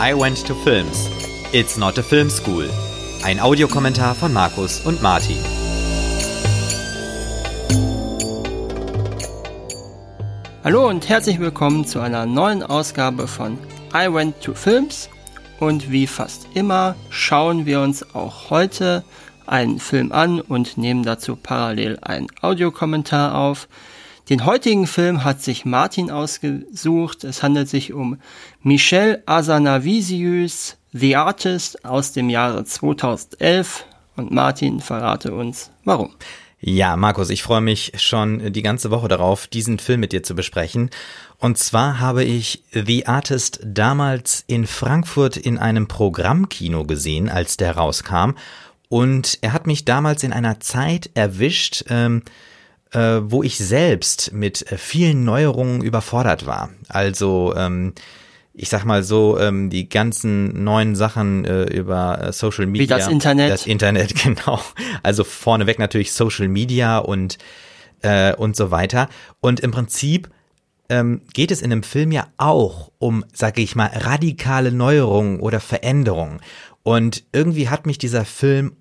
I Went to Films. It's not a film school. Ein Audiokommentar von Markus und Martin. Hallo und herzlich willkommen zu einer neuen Ausgabe von I Went to Films. Und wie fast immer schauen wir uns auch heute einen Film an und nehmen dazu parallel einen Audiokommentar auf. Den heutigen Film hat sich Martin ausgesucht. Es handelt sich um Michel Azanavisius, The Artist aus dem Jahre 2011. Und Martin verrate uns, warum. Ja, Markus, ich freue mich schon die ganze Woche darauf, diesen Film mit dir zu besprechen. Und zwar habe ich The Artist damals in Frankfurt in einem Programmkino gesehen, als der rauskam. Und er hat mich damals in einer Zeit erwischt, ähm, äh, wo ich selbst mit äh, vielen Neuerungen überfordert war. Also ähm, ich sag mal so, ähm, die ganzen neuen Sachen äh, über äh, Social Media. Wie das Internet. Das Internet, genau. Also vorneweg natürlich Social Media und, äh, und so weiter. Und im Prinzip ähm, geht es in einem Film ja auch um, sage ich mal, radikale Neuerungen oder Veränderungen. Und irgendwie hat mich dieser Film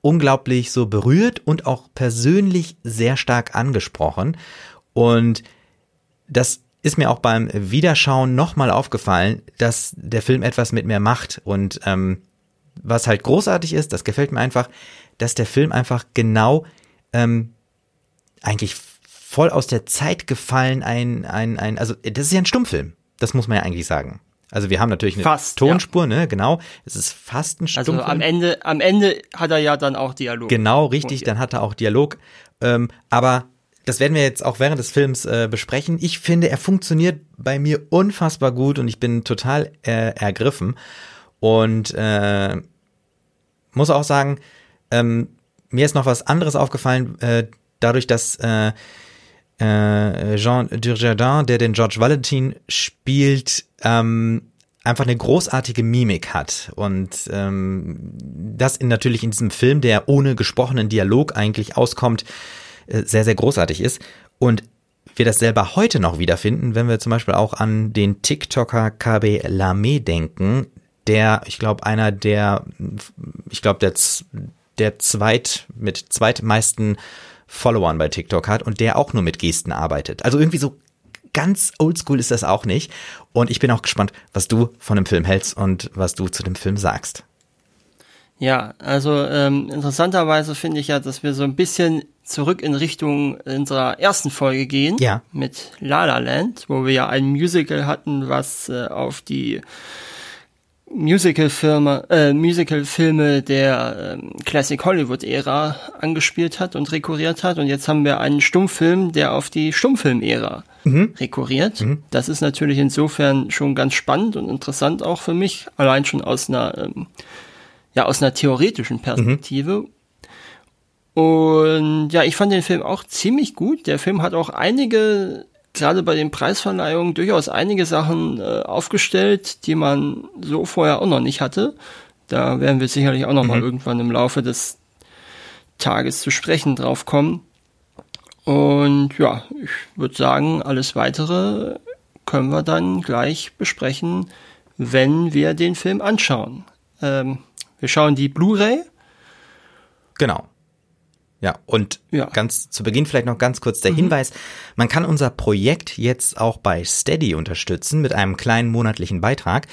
unglaublich so berührt und auch persönlich sehr stark angesprochen. Und das ist mir auch beim Wiederschauen nochmal aufgefallen, dass der Film etwas mit mir macht. Und ähm, was halt großartig ist, das gefällt mir einfach, dass der Film einfach genau ähm, eigentlich voll aus der Zeit gefallen ein, ein, ein, also das ist ja ein Stummfilm. Das muss man ja eigentlich sagen. Also wir haben natürlich eine fast, Tonspur, ja. ne, genau. Es ist fast ein Stummfilm. Also am Ende, am Ende hat er ja dann auch Dialog. Genau, richtig, dann hat er auch Dialog. Ähm, aber das werden wir jetzt auch während des Films äh, besprechen. Ich finde, er funktioniert bei mir unfassbar gut und ich bin total äh, ergriffen. Und äh, muss auch sagen, ähm, mir ist noch was anderes aufgefallen, äh, dadurch, dass äh, Jean Dujardin, der den George Valentin spielt, ähm, einfach eine großartige Mimik hat. Und ähm, das in, natürlich in diesem Film, der ohne gesprochenen Dialog eigentlich auskommt, äh, sehr, sehr großartig ist. Und wir das selber heute noch wiederfinden, wenn wir zum Beispiel auch an den TikToker KB Lame denken, der, ich glaube, einer der, ich glaube, der, der zweit, mit zweitmeisten Followern bei TikTok hat und der auch nur mit Gesten arbeitet. Also irgendwie so ganz oldschool ist das auch nicht. Und ich bin auch gespannt, was du von dem Film hältst und was du zu dem Film sagst. Ja, also ähm, interessanterweise finde ich ja, dass wir so ein bisschen zurück in Richtung unserer ersten Folge gehen. Ja. Mit La La Land, wo wir ja ein Musical hatten, was äh, auf die Musical-Firma, äh, Musical-Filme der ähm, Classic Hollywood-Ära angespielt hat und rekurriert hat. Und jetzt haben wir einen Stummfilm, der auf die Stummfilm-Ära mhm. rekurriert. Mhm. Das ist natürlich insofern schon ganz spannend und interessant auch für mich, allein schon aus einer, ähm, ja, aus einer theoretischen Perspektive. Mhm. Und ja, ich fand den Film auch ziemlich gut. Der Film hat auch einige gerade bei den Preisverleihungen durchaus einige Sachen äh, aufgestellt, die man so vorher auch noch nicht hatte. Da werden wir sicherlich auch noch mhm. mal irgendwann im Laufe des Tages zu sprechen drauf kommen. Und ja, ich würde sagen, alles weitere können wir dann gleich besprechen, wenn wir den Film anschauen. Ähm, wir schauen die Blu-ray. Genau. Ja, und ja. ganz zu Beginn vielleicht noch ganz kurz der mhm. Hinweis, man kann unser Projekt jetzt auch bei Steady unterstützen mit einem kleinen monatlichen Beitrag.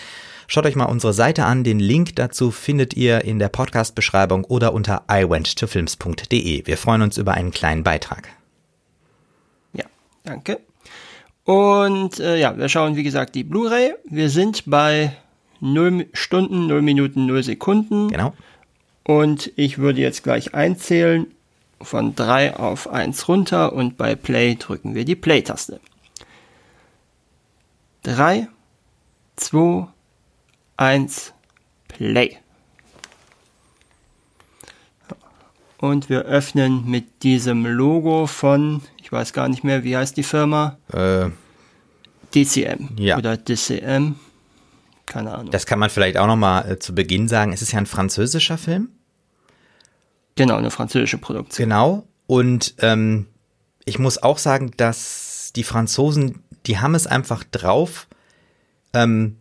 Schaut euch mal unsere Seite an, den Link dazu findet ihr in der Podcast-Beschreibung oder unter iwenttofilms.de. Wir freuen uns über einen kleinen Beitrag. Ja, danke. Und äh, ja, wir schauen wie gesagt die Blu-ray. Wir sind bei 0 Stunden, 0 Minuten, 0 Sekunden. Genau. Und ich würde jetzt gleich einzählen von 3 auf 1 runter und bei Play drücken wir die Play-Taste. 3, 2, 1, Play. Und wir öffnen mit diesem Logo von, ich weiß gar nicht mehr, wie heißt die Firma? Äh, DCM ja. oder DCM. Keine Ahnung. Das kann man vielleicht auch nochmal äh, zu Beginn sagen. Es ist ja ein französischer Film. Genau, eine französische Produktion. Genau. Und ähm, ich muss auch sagen, dass die Franzosen, die haben es einfach drauf, ähm,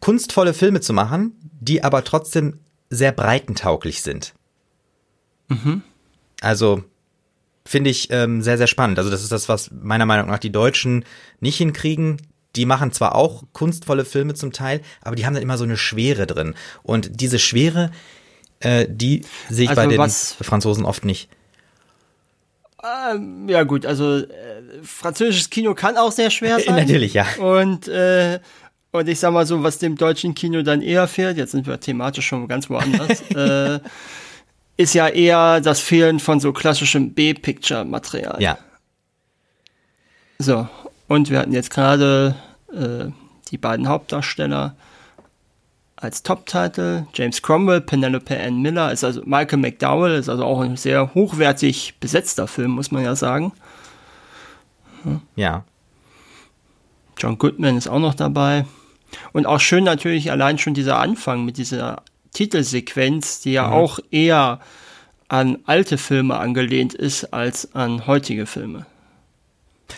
kunstvolle Filme zu machen, die aber trotzdem sehr breitentauglich sind. Mhm. Also finde ich ähm, sehr, sehr spannend. Also das ist das, was meiner Meinung nach die Deutschen nicht hinkriegen. Die machen zwar auch kunstvolle Filme zum Teil, aber die haben dann immer so eine Schwere drin. Und diese Schwere, äh, die sehe ich also bei den was, Franzosen oft nicht. Ähm, ja gut, also äh, französisches Kino kann auch sehr schwer sein. Natürlich, ja. Und äh, und ich sag mal so, was dem deutschen Kino dann eher fehlt, jetzt sind wir thematisch schon ganz woanders, äh, ist ja eher das Fehlen von so klassischem B-Picture-Material. Ja. So, und wir hatten jetzt gerade äh, die beiden Hauptdarsteller als Top-Title. James Cromwell, Penelope Ann Miller, ist also Michael McDowell, ist also auch ein sehr hochwertig besetzter Film, muss man ja sagen. Hm. Ja. John Goodman ist auch noch dabei. Und auch schön natürlich allein schon dieser Anfang mit dieser Titelsequenz, die ja mhm. auch eher an alte Filme angelehnt ist als an heutige Filme.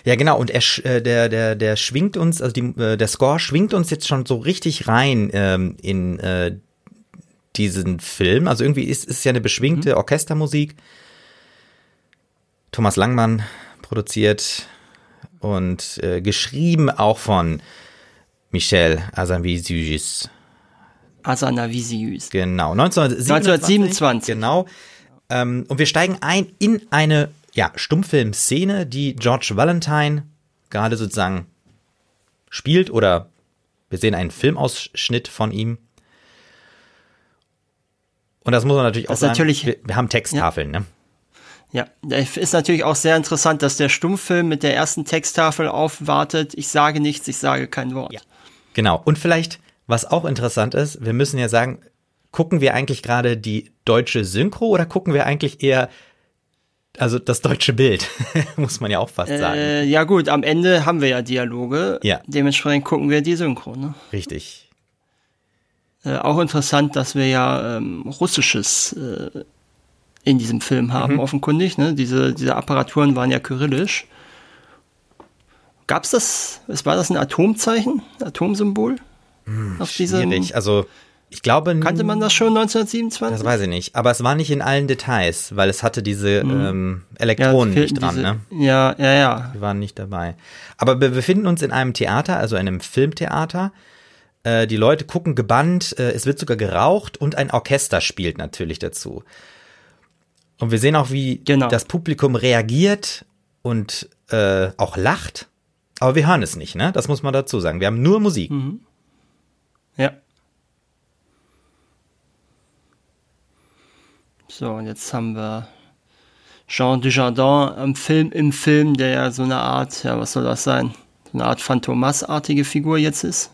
Ja, genau, und er, äh, der, der, der schwingt uns, also die, äh, der Score schwingt uns jetzt schon so richtig rein ähm, in äh, diesen Film. Also irgendwie ist es ja eine beschwingte mhm. Orchestermusik. Thomas Langmann produziert und äh, geschrieben auch von Michel Azanavicius. Azanavicius. Genau, 1927. 1927. Genau. Ähm, und wir steigen ein in eine ja, Stummfilmszene, die George Valentine gerade sozusagen spielt oder wir sehen einen Filmausschnitt von ihm. Und das muss man natürlich auch sagen. Natürlich, wir, wir haben Texttafeln, ja. ne? Ja, ist natürlich auch sehr interessant, dass der Stummfilm mit der ersten Texttafel aufwartet. Ich sage nichts, ich sage kein Wort. Ja. Genau. Und vielleicht, was auch interessant ist, wir müssen ja sagen, gucken wir eigentlich gerade die deutsche Synchro oder gucken wir eigentlich eher also das deutsche Bild, muss man ja auch fast sagen. Äh, ja gut, am Ende haben wir ja Dialoge. Ja. Dementsprechend gucken wir die Synchro. Ne? Richtig. Äh, auch interessant, dass wir ja ähm, russisches äh, in diesem Film haben, mhm. offenkundig. Ne? Diese, diese Apparaturen waren ja kyrillisch. Gab es das, war das ein Atomzeichen, Atomsymbol? Hm, auf schwierig, also ich glaube. Kannte man das schon 1927? Das weiß ich nicht. Aber es war nicht in allen Details, weil es hatte diese mhm. ähm, Elektronen ja, nicht dran, diese, ne? Ja, ja, ja. Die waren nicht dabei. Aber wir befinden uns in einem Theater, also einem Filmtheater. Äh, die Leute gucken gebannt, äh, es wird sogar geraucht und ein Orchester spielt natürlich dazu. Und wir sehen auch, wie genau. das Publikum reagiert und äh, auch lacht. Aber wir hören es nicht, ne? Das muss man dazu sagen. Wir haben nur Musik. Mhm. Ja. So, und jetzt haben wir Jean Dujardin im Film, im Film, der ja so eine Art, ja, was soll das sein? So eine Art Phantomas-artige Figur jetzt ist.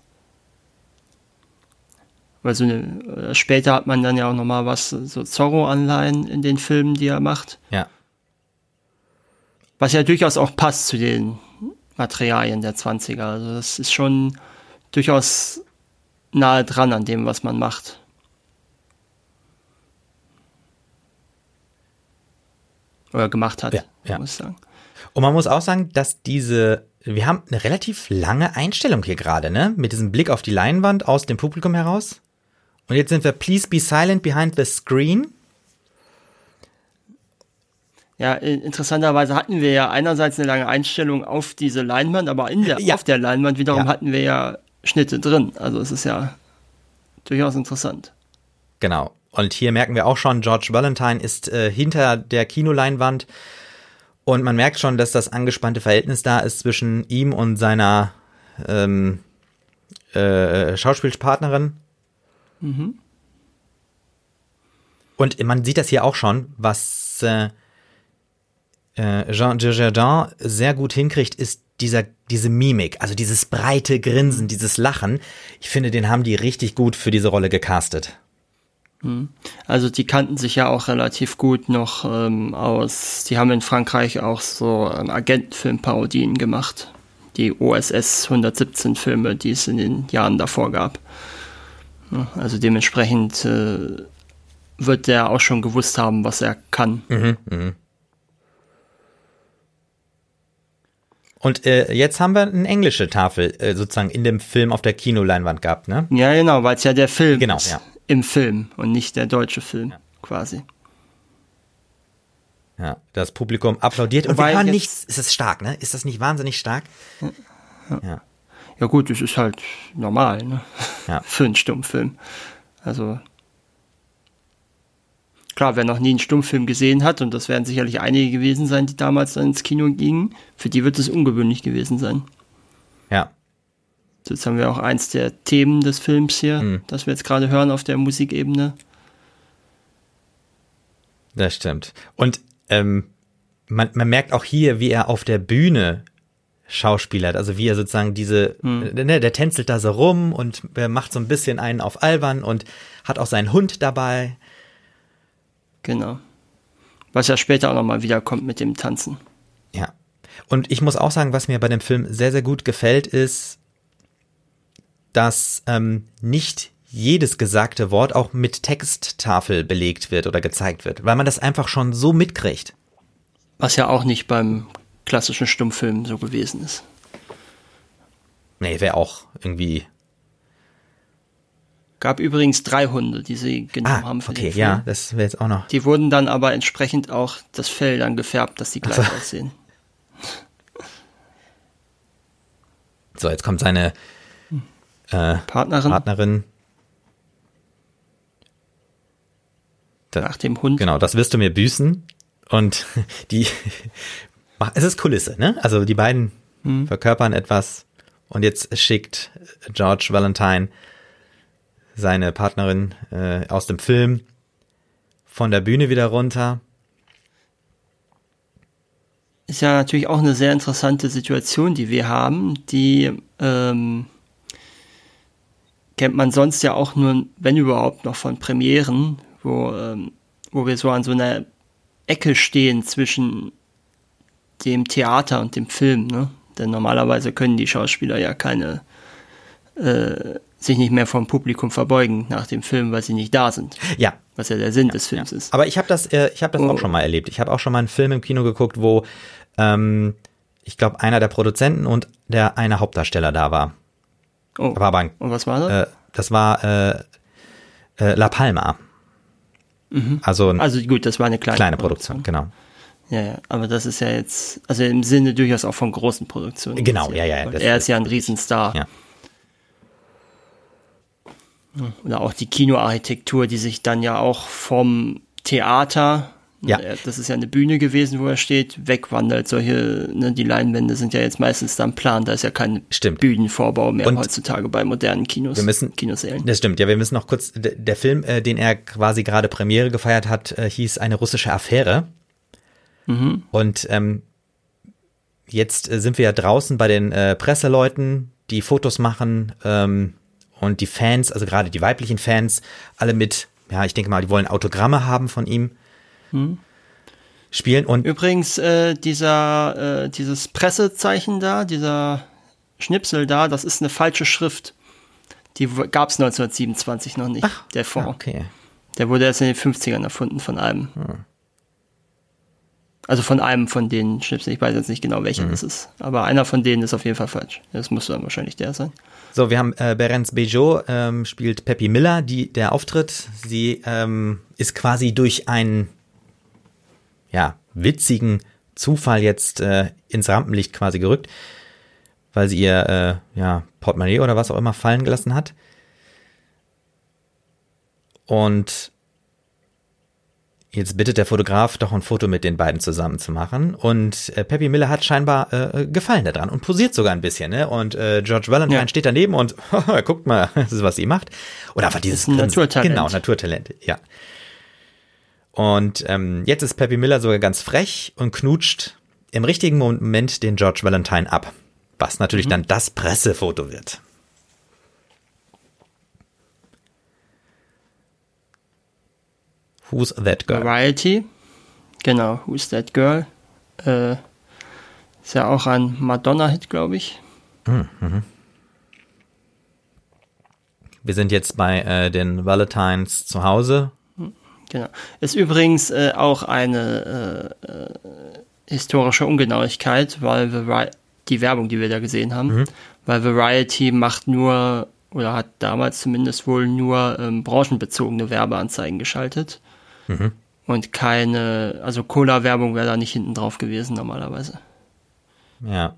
Weil so eine, später hat man dann ja auch nochmal was, so Zorro-Anleihen in den Filmen, die er macht. Ja. Was ja durchaus auch passt zu den Materialien der 20er. Also das ist schon durchaus nahe dran an dem, was man macht. Oder gemacht hat, ja, ja. muss ich sagen. Und man muss auch sagen, dass diese, wir haben eine relativ lange Einstellung hier gerade, ne? Mit diesem Blick auf die Leinwand aus dem Publikum heraus. Und jetzt sind wir Please be silent behind the screen. Ja, interessanterweise hatten wir ja einerseits eine lange Einstellung auf diese Leinwand, aber in der, ja. auf der Leinwand wiederum ja. hatten wir ja Schnitte drin. Also es ist ja durchaus interessant. Genau. Und hier merken wir auch schon, George Valentine ist äh, hinter der Kinoleinwand und man merkt schon, dass das angespannte Verhältnis da ist zwischen ihm und seiner ähm, äh, Schauspielpartnerin. Mhm. Und man sieht das hier auch schon, was äh, äh, Jean Dujardin sehr gut hinkriegt, ist dieser, diese Mimik, also dieses breite Grinsen, dieses Lachen. Ich finde, den haben die richtig gut für diese Rolle gecastet. Mhm. Also die kannten sich ja auch relativ gut noch ähm, aus. Die haben in Frankreich auch so ähm, Agentenfilmparodien gemacht. Die OSS 117 Filme, die es in den Jahren davor gab. Also dementsprechend äh, wird der auch schon gewusst haben, was er kann. Mhm, mh. Und äh, jetzt haben wir eine englische Tafel äh, sozusagen in dem Film auf der Kinoleinwand gehabt, ne? Ja, genau, weil es ja der Film Genau, ist ja. Im Film und nicht der deutsche Film quasi. Ja, das Publikum applaudiert und Wobei wir hören nichts. Ist das stark, ne? Ist das nicht wahnsinnig stark? Ja. Ja gut, das ist halt normal, ne? Ja. Für einen Stummfilm. Also klar, wer noch nie einen Stummfilm gesehen hat, und das werden sicherlich einige gewesen sein, die damals dann ins Kino gingen, für die wird es ungewöhnlich gewesen sein. Ja. Jetzt haben wir auch eins der Themen des Films hier, Mhm. das wir jetzt gerade hören auf der Musikebene. Das stimmt. Und ähm, man, man merkt auch hier, wie er auf der Bühne schauspielert, also wie er sozusagen diese, äh, ne, der tänzelt da so rum und macht so ein bisschen einen auf albern und hat auch seinen Hund dabei. Genau. Was ja später auch nochmal wiederkommt mit dem Tanzen. Ja. Und ich muss auch sagen, was mir bei dem Film sehr, sehr gut gefällt, ist, dass ähm, nicht jedes gesagte Wort auch mit Texttafel belegt wird oder gezeigt wird, weil man das einfach schon so mitkriegt. Was ja auch nicht beim klassischen Stummfilm so gewesen ist. Nee, wäre auch irgendwie. Gab übrigens drei Hunde, die sie genommen Ah, haben für okay, ja, das wäre jetzt auch noch. Die wurden dann aber entsprechend auch das Fell dann gefärbt, dass sie gleich Ach so. aussehen. So, jetzt kommt seine äh, Partnerin Partnerin. Da, nach dem Hund. Genau, das wirst du mir büßen. Und die, es ist Kulisse, ne? Also die beiden Hm. verkörpern etwas. Und jetzt schickt George Valentine seine Partnerin äh, aus dem Film von der Bühne wieder runter. Ist ja natürlich auch eine sehr interessante Situation, die wir haben. Die ähm, kennt man sonst ja auch nur, wenn überhaupt, noch von Premieren, wo, ähm, wo wir so an so einer Ecke stehen zwischen dem Theater und dem Film. Ne? Denn normalerweise können die Schauspieler ja keine äh, sich nicht mehr vom Publikum verbeugen nach dem Film, weil sie nicht da sind. Ja, Was ja der Sinn des Films ist. Aber ich habe das, äh, ich habe das Oh. auch schon mal erlebt. Ich habe auch schon mal einen Film im Kino geguckt, wo ähm, ich glaube einer der Produzenten und der eine Hauptdarsteller da war. Oh. Ein, Und was war das? äh, das war äh, äh, La Palma. Also eine also gut, das war eine kleine, kleine Produktion, genau. Ja, ja, aber das ist ja jetzt, also im Sinne durchaus auch von großen Produktionen. Genau, ja, ja, das- er ist ja ein Riesenstar. Ja. Oder auch die Kinoarchitektur, die sich dann ja auch vom Theater, Ja. äh, das ist ja eine Bühne gewesen, wo er steht, wegwandert. Solche, ne, die Leinwände sind ja jetzt meistens dann plan, da ist ja kein Stimmt. Bühnenvorbau mehr Und heutzutage bei modernen Kinos. Wir müssen- Kinosälen. Das stimmt, ja, wir müssen noch kurz, der Film, äh, den er quasi gerade Premiere gefeiert hat, äh, hieß Eine russische Affäre. Und ähm, jetzt äh, sind wir ja draußen bei den äh, Presseleuten, die Fotos machen ähm, und die Fans, also gerade die weiblichen Fans, alle mit, ja, ich denke mal, die wollen Autogramme haben von ihm. Spielen und Übrigens, äh, dieser, äh, dieses Pressezeichen da, dieser Schnipsel da, das ist eine falsche Schrift. Die gab es 1927 noch nicht, der Fond. Okay. Der wurde erst in den 50ern erfunden von einem. Also von einem von den Schnipseln. Ich weiß jetzt nicht genau, welcher das ist. Aber einer von denen ist auf jeden Fall falsch. Das muss dann wahrscheinlich der sein. So, wir haben äh, Berence Bejo ähm, spielt Peppy Miller, die der Auftritt. Sie ähm, ist quasi durch einen ja witzigen Zufall jetzt äh, ins Rampenlicht quasi gerückt, weil sie ihr äh, ja Portemonnaie oder was auch immer fallen gelassen hat. Und jetzt bittet der Fotograf doch ein Foto mit den beiden zusammen zu machen. Und äh, Peppy Miller hat scheinbar äh, Gefallen daran und posiert sogar ein bisschen. Ne? Und äh, George Valentine Ja. steht daneben und guckt mal, das ist, was sie macht. Oder einfach dieses Grinsen. Naturtalent. Genau, Naturtalent, ja. Und ähm, jetzt ist Peppy Miller sogar ganz frech und knutscht im richtigen Moment den George Valentine ab. Was natürlich dann das Pressefoto wird. Who's that girl? Variety. Genau, Who's That Girl? Äh, ist ja auch ein Madonna-Hit, glaube ich. Wir sind jetzt bei äh, den Valentines zu Hause. Genau. Ist übrigens äh, auch eine äh, äh, historische Ungenauigkeit, weil Vari die Werbung, die wir da gesehen haben, weil Variety macht nur oder hat damals zumindest wohl nur ähm, branchenbezogene Werbeanzeigen geschaltet und keine, also Cola-Werbung wäre da nicht hinten drauf gewesen normalerweise. Ja.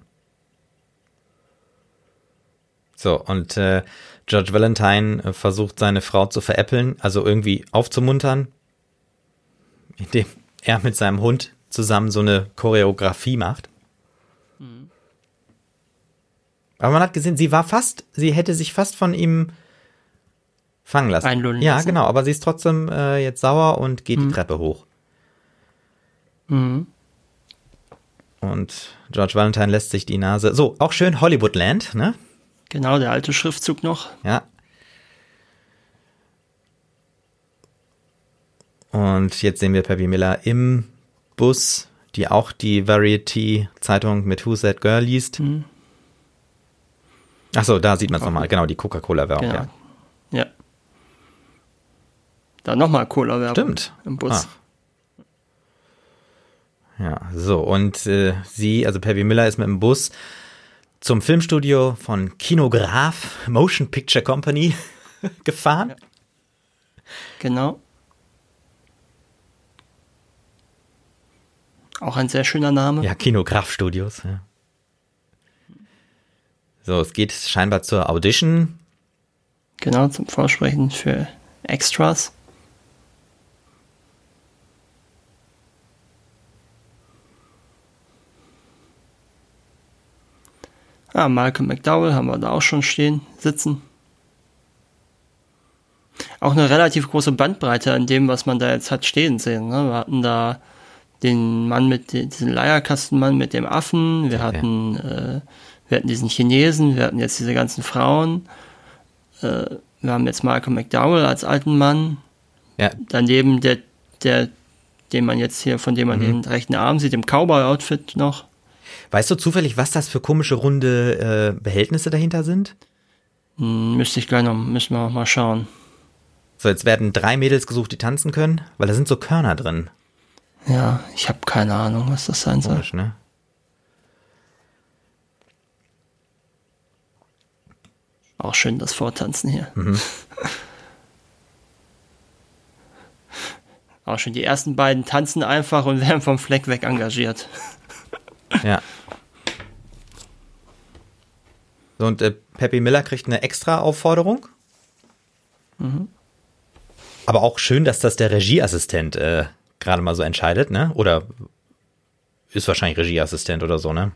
So, und äh, George Valentine äh, versucht seine Frau zu veräppeln, also irgendwie aufzumuntern, indem er mit seinem Hund zusammen so eine Choreografie macht. Aber man hat gesehen, sie war fast, sie hätte sich fast von ihm fangen lassen. Einlullen ja, lassen. genau, aber sie ist trotzdem äh, jetzt sauer und geht Mhm. die Treppe hoch. Und George Valentine lässt sich die Nase. So, auch schön Hollywoodland, ne? Genau, der alte Schriftzug noch. Ja. Und jetzt sehen wir Peppy Miller im Bus, die auch die Variety-Zeitung mit Who's That Girl liest. Ach so, da sieht man es nochmal. Genau, die Coca-Cola-Werbung, Genau. ja. Ja. Dann nochmal Cola-Werbung. Stimmt. Im Bus. Ach. Ja, so, und äh, sie, also Peppy Miller ist mit dem Bus zum Filmstudio von Kinograph Motion Picture Company gefahren. Genau. Auch ein sehr schöner Name. Ja, Kinograph Studios. Ja. So, es geht scheinbar zur Audition. Genau, zum Vorsprechen für Extras. Ah, Malcolm McDowell haben wir da auch schon stehen, sitzen. Auch eine relativ große Bandbreite an dem, was man da jetzt hat stehen sehen. Ne? Wir hatten da den Mann mit diesen Leierkastenmann mit dem Affen, wir hatten, äh, wir hatten diesen Chinesen, wir hatten jetzt diese ganzen Frauen. Äh, wir haben jetzt Malcolm McDowell als alten Mann, Ja, daneben der, der, den man jetzt hier, von dem man den rechten Arm sieht, im Cowboy-Outfit noch. weißt du zufällig, was das für komische runde äh, Behältnisse dahinter sind? Hm, müsste ich gleich noch, müssen wir noch mal schauen. So, jetzt werden drei Mädels gesucht, die tanzen können, weil da sind so Körner drin. Ja, ich habe keine Ahnung, was das sein soll. Komisch, ne? Auch schön das Vortanzen hier. Auch schön, die ersten beiden tanzen einfach und werden vom Fleck weg engagiert. Ja. So, und äh, Peppy Miller kriegt eine extra Aufforderung. Aber auch schön, dass das der Regieassistent äh, gerade mal so entscheidet, ne? Oder ist wahrscheinlich Regieassistent oder so, ne?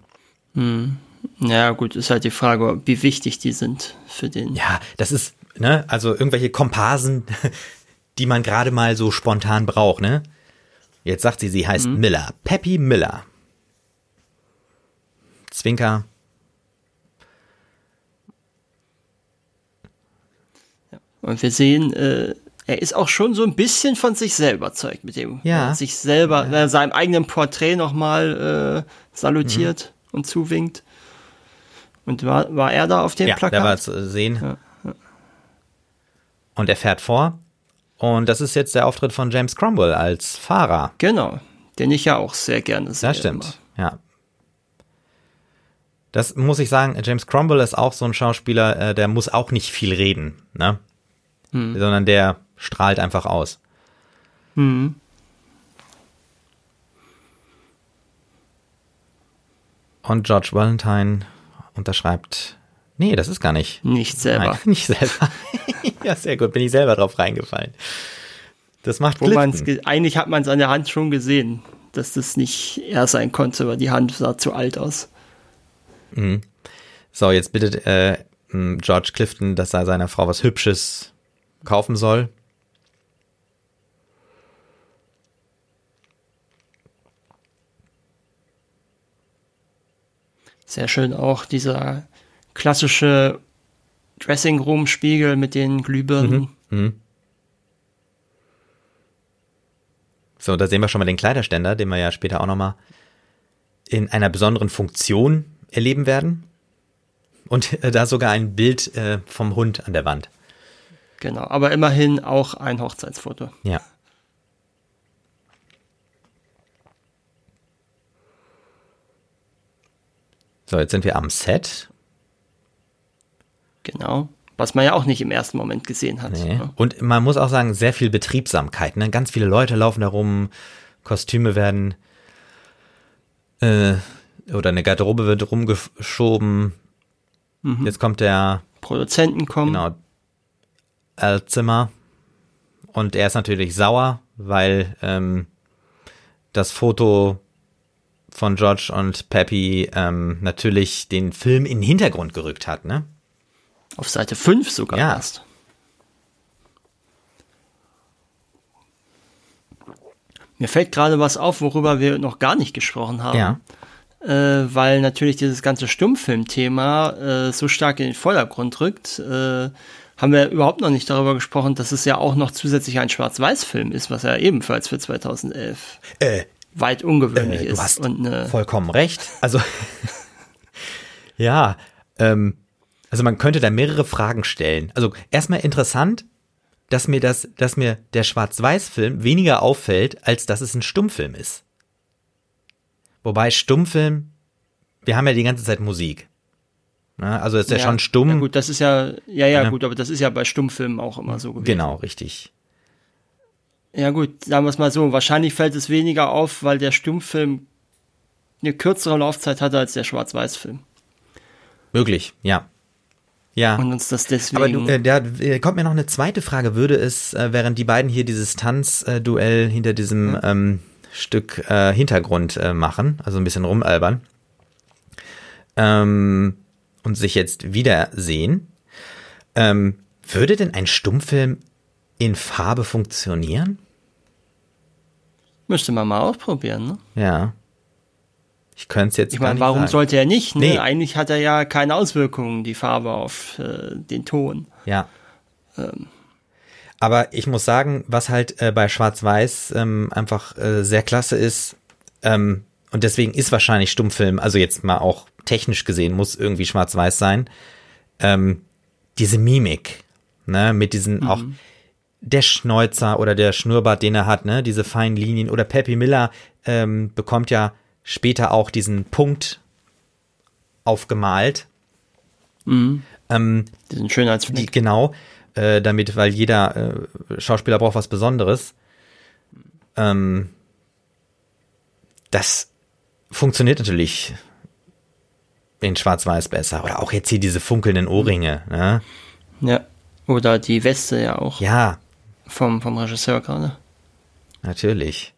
Ja, gut, ist halt die Frage, wie wichtig die sind für den. Ja, das ist, ne? Also irgendwelche Komparsen, die man gerade mal so spontan braucht, ne? Jetzt sagt sie, sie heißt Miller. Peppy Miller. Zwinker. Und wir sehen, äh, er ist auch schon so ein bisschen von sich selber überzeugt mit dem. Ja. Er sich selber, äh, seinem eigenen Porträt nochmal äh, salutiert und zuwinkt. Und war, war er da auf dem Ja, Plakat? der war zu sehen. Und er fährt vor. Und das ist jetzt der Auftritt von James Cromwell als Fahrer. Genau, den ich ja auch sehr gerne sehe. Das stimmt, ja. Das muss ich sagen, James Cromwell ist auch so ein Schauspieler, äh, der muss auch nicht viel reden, ne? Sondern der strahlt einfach aus. Und George Valentine unterschreibt, nee, das ist gar nicht. Nicht selber. Nein, nicht selber. ja, sehr gut, bin ich selber drauf reingefallen. Das macht Wo eigentlich hat man es an der Hand schon gesehen, dass das nicht er sein konnte, weil die Hand sah zu alt aus. So, jetzt bittet äh, George Clifton, dass er seiner Frau was Hübsches kaufen soll. Sehr schön auch dieser klassische Dressing Room Spiegel mit den Glühbirnen. So, da sehen wir schon mal den Kleiderständer, den wir ja später auch nochmal in einer besonderen Funktion erleben werden. Und äh, da sogar ein Bild äh, vom Hund an der Wand. Genau, aber immerhin auch ein Hochzeitsfoto. Ja. So, jetzt sind wir am Set. Genau. Was man ja auch nicht im ersten Moment gesehen hat. Nee. Ne? Und man muss auch sagen, sehr viel Betriebsamkeit. Ne? Ganz viele Leute laufen da rum, Kostüme werden äh, oder eine Garderobe wird rumgeschoben. Jetzt kommt der Produzenten kommen. Genau. Al Zimmer. Und er ist natürlich sauer, weil ähm, das Foto von George und Peppy ähm, natürlich den Film in den Hintergrund gerückt hat, ne? Auf Seite 5 sogar Ja. erst. Mir fällt gerade was auf, worüber wir noch gar nicht gesprochen haben. Ja. Äh, weil natürlich dieses ganze Stummfilmthema äh, so stark in den Vordergrund rückt. Äh, haben wir überhaupt noch nicht darüber gesprochen, dass es ja auch noch zusätzlich ein Schwarz-Weiß-Film ist, was ja ebenfalls für 2011 Äh, weit ungewöhnlich äh, ist. du hast und eine, vollkommen recht. Also, ja, ähm, also man könnte da mehrere Fragen stellen. Also erstmal interessant, dass mir das, dass mir der Schwarz-Weiß-Film weniger auffällt, als dass es ein Stummfilm ist. Wobei Stummfilm, wir haben ja die ganze Zeit Musik. Ne? Also ist ja, schon stumm. Ja gut, das ist ja, ja, ja, Ja. gut, aber das ist ja bei Stummfilmen auch immer so gewesen. Genau, richtig. Ja gut, sagen wir es mal so, wahrscheinlich fällt es weniger auf, weil der Stummfilm eine kürzere Laufzeit hatte als der Schwarz-Weiß-Film. Möglich, ja. Ja. Und uns das deswegen. Aber du, äh, da äh, kommt mir noch eine zweite Frage. Würde es, äh, während die beiden hier dieses Tanzduell hinter diesem ähm, Stück äh, Hintergrund äh, machen, also ein bisschen rumalbern, ähm, und sich jetzt wiedersehen, ähm, würde denn ein Stummfilm in Farbe funktionieren? Müsste man mal ausprobieren, ne? Ja. Ich könnte es jetzt Ich meine, nicht warum sagen. sollte er nicht? Ne? Nee. Eigentlich hat er ja keine Auswirkungen, die Farbe auf äh, den Ton. Ja. Ähm. Aber ich muss sagen, was halt äh, bei Schwarz-Weiß ähm, einfach äh, sehr klasse ist, ähm, und deswegen ist wahrscheinlich Stummfilm, also jetzt mal auch technisch gesehen, muss irgendwie Schwarz-Weiß sein, ähm, diese Mimik, ne, mit diesen auch der Schnäuzer oder der Schnurrbart, den er hat, ne, diese feinen Linien oder Peppy Miller ähm, bekommt ja später auch diesen Punkt aufgemalt. Ähm, Diesen Schönheitsfleck. die, genau, äh, damit, weil jeder äh, Schauspieler braucht was Besonderes. Ähm, das funktioniert natürlich in Schwarz-Weiß besser. Oder auch jetzt hier diese funkelnden Ohrringe. Ne? Ja. Oder die Weste ja auch Ja, vom, vom Regisseur gerade. natürlich.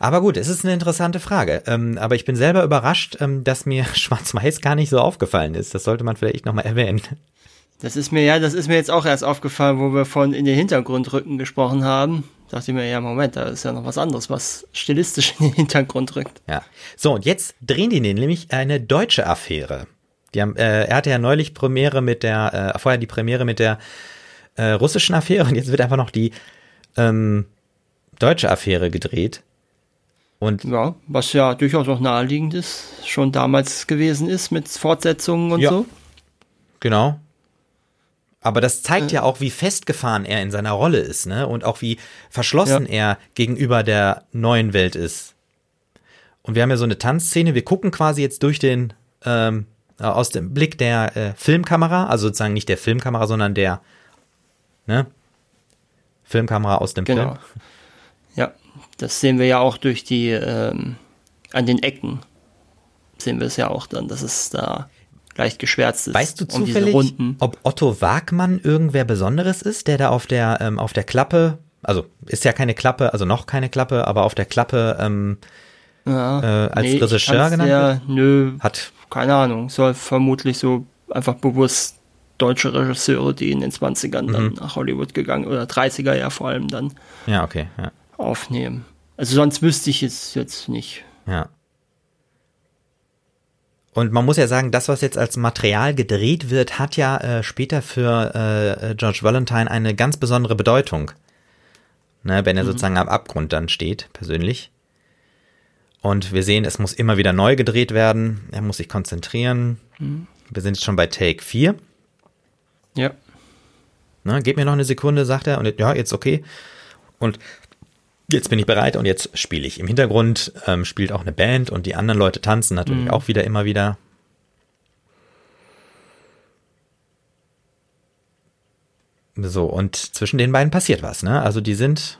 Aber gut, es ist eine interessante Frage. Ähm, aber ich bin selber überrascht, ähm, dass mir Schwarz-Weiß gar nicht so aufgefallen ist. Das sollte man vielleicht nochmal erwähnen. Das ist mir, ja, das ist mir jetzt auch erst aufgefallen, wo wir von in den Hintergrund rücken gesprochen haben. Dachte ich mir, ja, Moment, da ist ja noch was anderes, was stilistisch in den Hintergrund rückt. Ja. So, und jetzt drehen die nämlich eine deutsche Affäre. Die haben, äh, er hatte ja neulich Premiere mit der, äh, vorher die Premiere mit der äh, russischen Affäre und jetzt wird einfach noch die ähm, deutsche Affäre gedreht. Und Ja, was ja durchaus auch naheliegend ist, schon damals gewesen ist mit Fortsetzungen und Ja. so. genau. Aber das zeigt ja auch, wie festgefahren er in seiner Rolle ist, ne? Und auch wie verschlossen er gegenüber der neuen Welt ist. Und wir haben ja so eine Tanzszene, wir gucken quasi jetzt durch den, ähm, äh, aus dem Blick der äh, Filmkamera, also sozusagen nicht der Filmkamera, sondern der, ne? Filmkamera aus dem Genau. Film. Ja, das sehen wir ja auch durch die, ähm, an den Ecken sehen wir es ja auch dann, dass es da leicht geschwärzt ist. Weißt du um zufällig, Runden. ob Otto Wagmann irgendwer Besonderes ist, der da auf der, ähm, auf der Klappe, also ist ja keine Klappe, also noch keine Klappe, aber auf der Klappe ähm, Ja, äh, als nee, Regisseur genannt ja, Nö, hat. keine Ahnung, soll vermutlich so einfach bewusst deutsche Regisseure, die in den 20ern dann Mhm. nach Hollywood gegangen oder 30er ja vor allem dann Ja, okay, ja. aufnehmen. Also sonst wüsste ich es jetzt nicht. Ja. Und man muss ja sagen, das, was jetzt als Material gedreht wird, hat ja äh, später für äh, George Valentine eine ganz besondere Bedeutung. Ne, wenn er sozusagen am Abgrund dann steht, persönlich. Und wir sehen, es muss immer wieder neu gedreht werden. Er muss sich konzentrieren. Wir sind jetzt schon bei Take 4. Ja. Ne, gib mir noch eine Sekunde, sagt er. Und ja, jetzt okay. Und jetzt bin ich bereit und jetzt spiele ich. Im Hintergrund ähm, spielt auch eine Band und die anderen Leute tanzen natürlich Mhm. auch wieder immer wieder. So, und zwischen den beiden passiert was, ne? Also die sind.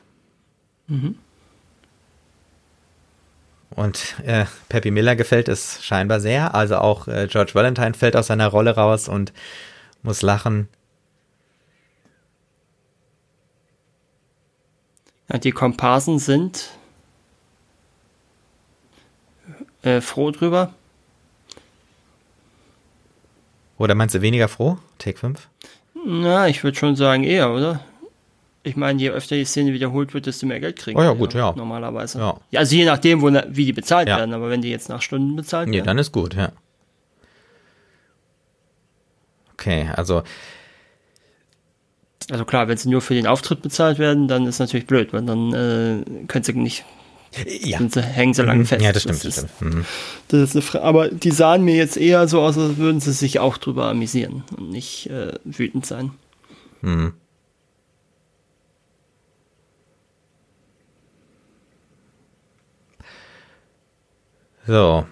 Und äh, Peppy Miller gefällt es scheinbar sehr. Also auch äh, George Valentine fällt aus seiner Rolle raus und muss lachen. Ja, die Komparsen sind äh, froh drüber. Oder meinst du weniger froh? Take 5? Na, ich würde schon sagen eher, oder? Ich meine, je öfter die Szene wiederholt wird, desto mehr Geld kriegen Oh ja, gut, ja. Normalerweise. Ja. also je nachdem, wo, wie die bezahlt Ja. werden, aber wenn die jetzt nach Stunden bezahlt Nee, werden. dann ist gut, ja. Okay, also Also klar, wenn sie nur für den Auftritt bezahlt werden, dann ist natürlich blöd, weil dann äh, können sie nicht, ja. sind sie, hängen sie lange fest. Ja, das stimmt, das ist, stimmt. Mhm. Das ist eine Fra aber die sahen mir jetzt eher so aus, als würden sie sich auch drüber amüsieren und nicht äh, wütend sein. Mhm. So.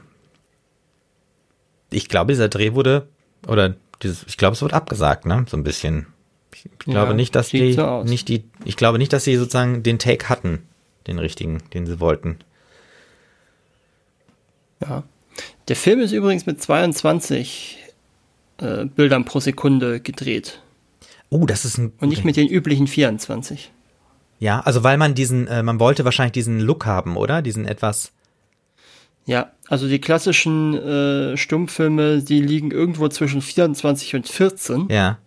Ich glaube, dieser Dreh wurde, oder dieses, ich glaube, es wurde abgesagt, ne? So ein bisschen. Ich, ich glaube Ja, nicht, dass die, so nicht die, ich glaube nicht, dass sie sozusagen den Take hatten, den richtigen, den sie wollten. Ja. Der Film ist übrigens mit 22 äh, Bildern pro Sekunde gedreht Oh, das ist ein. und nicht mit den üblichen 24. Ja, also weil man diesen, äh, man wollte wahrscheinlich diesen Look haben, oder? Diesen etwas. Ja, also die klassischen äh, Stummfilme, die liegen irgendwo zwischen 24 und 14, Ja.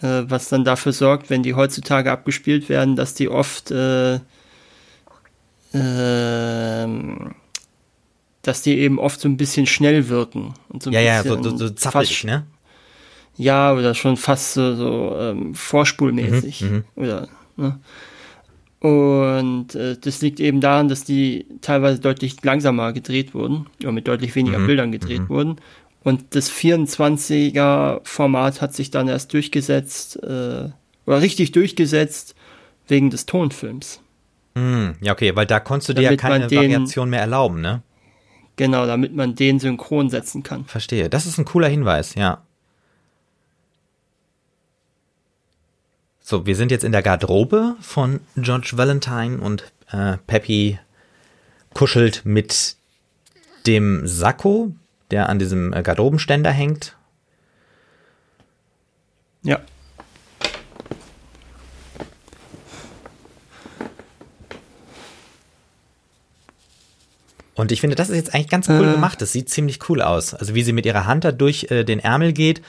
äh, was dann dafür sorgt, wenn die heutzutage abgespielt werden, dass die oft äh, ähm, dass die eben oft so ein bisschen schnell wirken. Und so ein Ja, ja, so, bisschen so, so zappelig, fast- ne? Ja, oder schon fast so, so ähm, vorspulmäßig. Mhm, Oder, ne? Und äh, das liegt eben daran, dass die teilweise deutlich langsamer gedreht wurden, oder mit deutlich weniger Mhm, Bildern gedreht wurden. Und das 24er-Format hat sich dann erst durchgesetzt, äh, oder richtig durchgesetzt, wegen des Tonfilms. Hm, ja, okay, weil da konntest du dir ja keine den- Variation mehr erlauben, ne? Genau, damit man den synchron setzen kann. Verstehe. Das ist ein cooler Hinweis, ja. So, wir sind jetzt in der Garderobe von George Valentine und äh, Peppy kuschelt mit dem Sakko, der an diesem äh, Garderobenständer hängt. Ja. Und ich finde, das ist jetzt eigentlich ganz cool Äh. gemacht. Das sieht ziemlich cool aus. Also wie sie mit ihrer Hand da durch äh, den Ärmel geht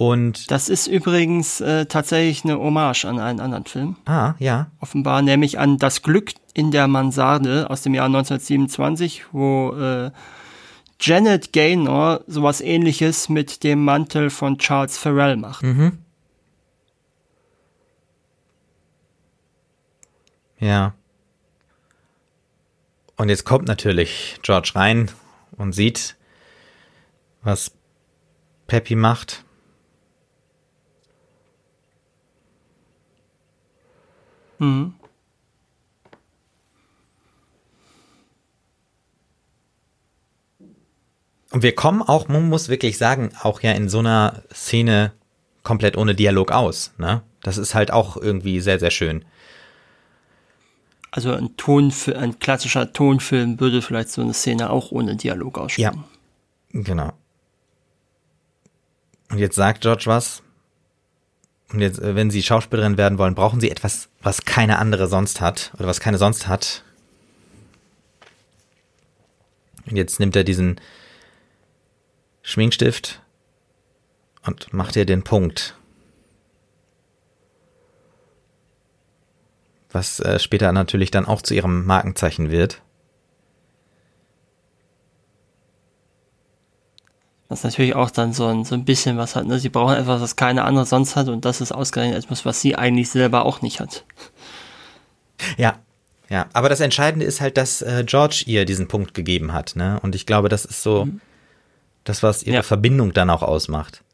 und Das ist übrigens äh, tatsächlich eine Hommage an einen anderen Film. ah, ja. offenbar, nämlich an Das Glück in der Mansarde aus dem Jahr 1927, wo äh, Janet Gaynor sowas ähnliches mit dem Mantel von Charles Farrell macht. Ja. Und jetzt kommt natürlich George rein und sieht, was Peppy macht. Mhm. Und wir kommen auch, man muss wirklich sagen, auch ja in so einer Szene komplett ohne Dialog aus. Ne? Das ist halt auch irgendwie sehr, sehr schön. Also ein, Tonfi ein klassischer Tonfilm würde vielleicht so eine Szene auch ohne Dialog ausspielen. Genau. Und jetzt sagt George was. Und jetzt, äh, wenn Sie Schauspielerin werden wollen, brauchen Sie etwas, was keine andere sonst hat. Oder was keine sonst hat. Und jetzt nimmt er diesen Schminkstift und macht ihr den Punkt. Was äh, später natürlich dann auch zu ihrem Markenzeichen wird. Das ist natürlich auch dann so ein, so ein bisschen was hat. Ne? Sie brauchen etwas, was keine andere sonst hat und das ist ausgerechnet etwas, was sie eigentlich selber auch nicht hat. Ja, ja. Aber das Entscheidende ist halt, dass äh, George ihr diesen Punkt gegeben hat, ne? Und ich glaube, das ist so das, was ihre Ja. Verbindung dann auch ausmacht.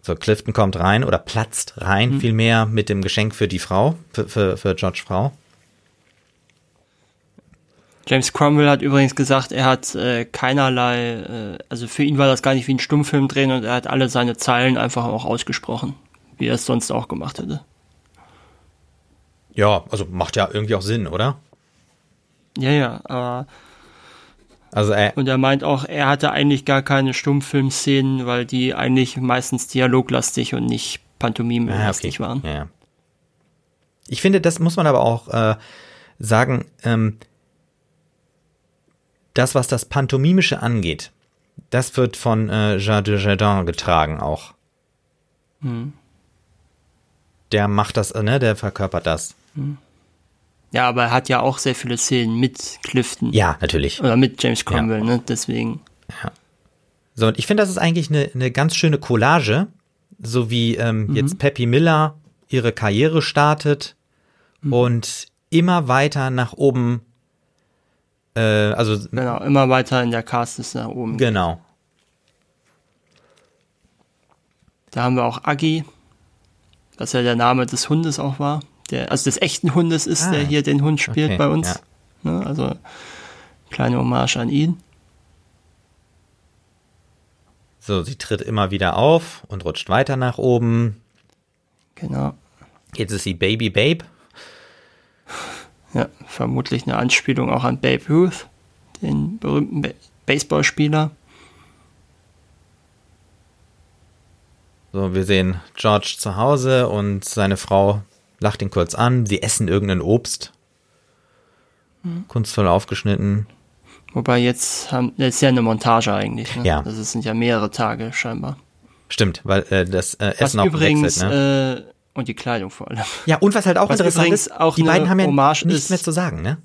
So, Clifton kommt rein oder platzt rein, mhm. vielmehr mit dem Geschenk für die Frau, für, für, für George Frau. James Cromwell hat übrigens gesagt, er hat äh, keinerlei, äh, also für ihn war das gar nicht wie ein Stummfilm drehen und er hat alle seine Zeilen einfach auch ausgesprochen, wie er es sonst auch gemacht hätte. Ja, also macht ja irgendwie auch Sinn, oder? Ja, ja, aber. Also, äh, und er meint auch, er hatte eigentlich gar keine Stummfilmszenen, weil die eigentlich meistens dialoglastig und nicht pantomimelastig ah, okay. waren. Ja, ja. Ich finde, das muss man aber auch äh, sagen, ähm, das, was das Pantomimische angeht, das wird von äh, Jean de Jardin getragen auch. Hm. Der macht das, ne, der verkörpert das. Hm. Ja, aber er hat ja auch sehr viele Szenen mit Clifton. Ja, natürlich. Oder mit James Cromwell, ja. ne? Deswegen. Ja. So, und ich finde, das ist eigentlich eine, eine ganz schöne Collage, so wie ähm, mhm. jetzt Peppy Miller ihre Karriere startet mhm. und immer weiter nach oben, äh, also. Genau, immer weiter in der Cast ist nach oben. Genau. Da haben wir auch Aggie, was ja der Name des Hundes auch war der, also des echten Hundes ist, ah, der hier den Hund spielt okay, bei uns. Ja. Ne, also kleine Hommage an ihn. So, sie tritt immer wieder auf und rutscht weiter nach oben. Genau. Jetzt ist sie Baby Babe. Ja, vermutlich eine Anspielung auch an Babe Ruth, den berühmten Baseballspieler. So, wir sehen George zu Hause und seine Frau lacht ihn kurz an, sie essen irgendein Obst. Mhm. Kunstvoll aufgeschnitten. Wobei jetzt haben, das ist ja eine Montage eigentlich. Ne? Ja. Das sind ja mehrere Tage scheinbar. Stimmt, weil äh, das äh, Essen was auch übrigens, wechselt, ne? äh, und die Kleidung vor allem. Ja, und was halt auch was interessant ist, auch die beiden haben ja Hommage nichts ist, mehr zu sagen, ne?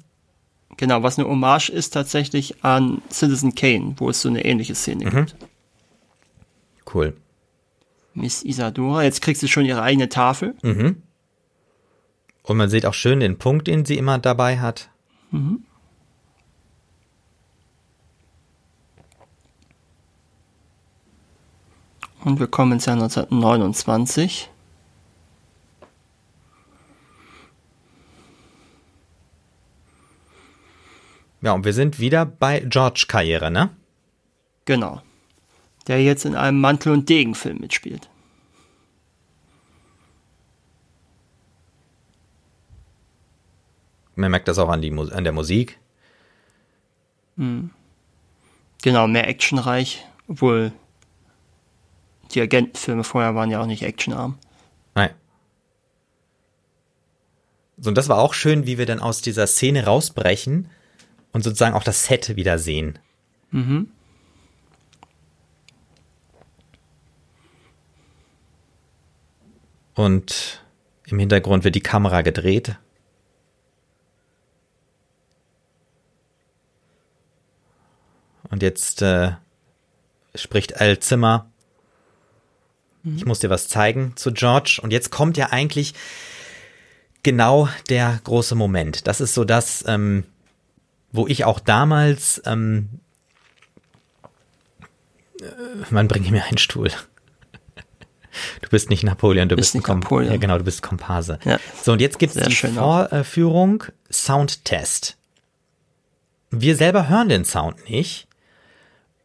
Genau, was eine Hommage ist tatsächlich an Citizen Kane, wo es so eine ähnliche Szene mhm. gibt. Cool. Miss Isadora, jetzt kriegt sie schon ihre eigene Tafel. Mhm. Und man sieht auch schön den Punkt, den sie immer dabei hat. Mhm. Und wir kommen ins Jahr 1929. Ja, und wir sind wieder bei George Karriere, ne? Genau. Der jetzt in einem Mantel- und Degenfilm mitspielt. Man merkt das auch an, die, an der Musik. Hm. Genau, mehr actionreich, obwohl die Agentenfilme vorher waren ja auch nicht actionarm. Nein. So, und das war auch schön, wie wir dann aus dieser Szene rausbrechen und sozusagen auch das Set wieder sehen. Mhm. Und im Hintergrund wird die Kamera gedreht Und jetzt äh, spricht Al Zimmer. Ich muss dir was zeigen zu George. Und jetzt kommt ja eigentlich genau der große Moment. Das ist so das, ähm, wo ich auch damals, ähm, äh, man bringe mir einen Stuhl. Du bist nicht Napoleon, du bist, bist ein Napoleon. Ja, genau, du bist Komparse. Ja. So, und jetzt gibt es die Vorführung Soundtest. Wir selber hören den Sound nicht.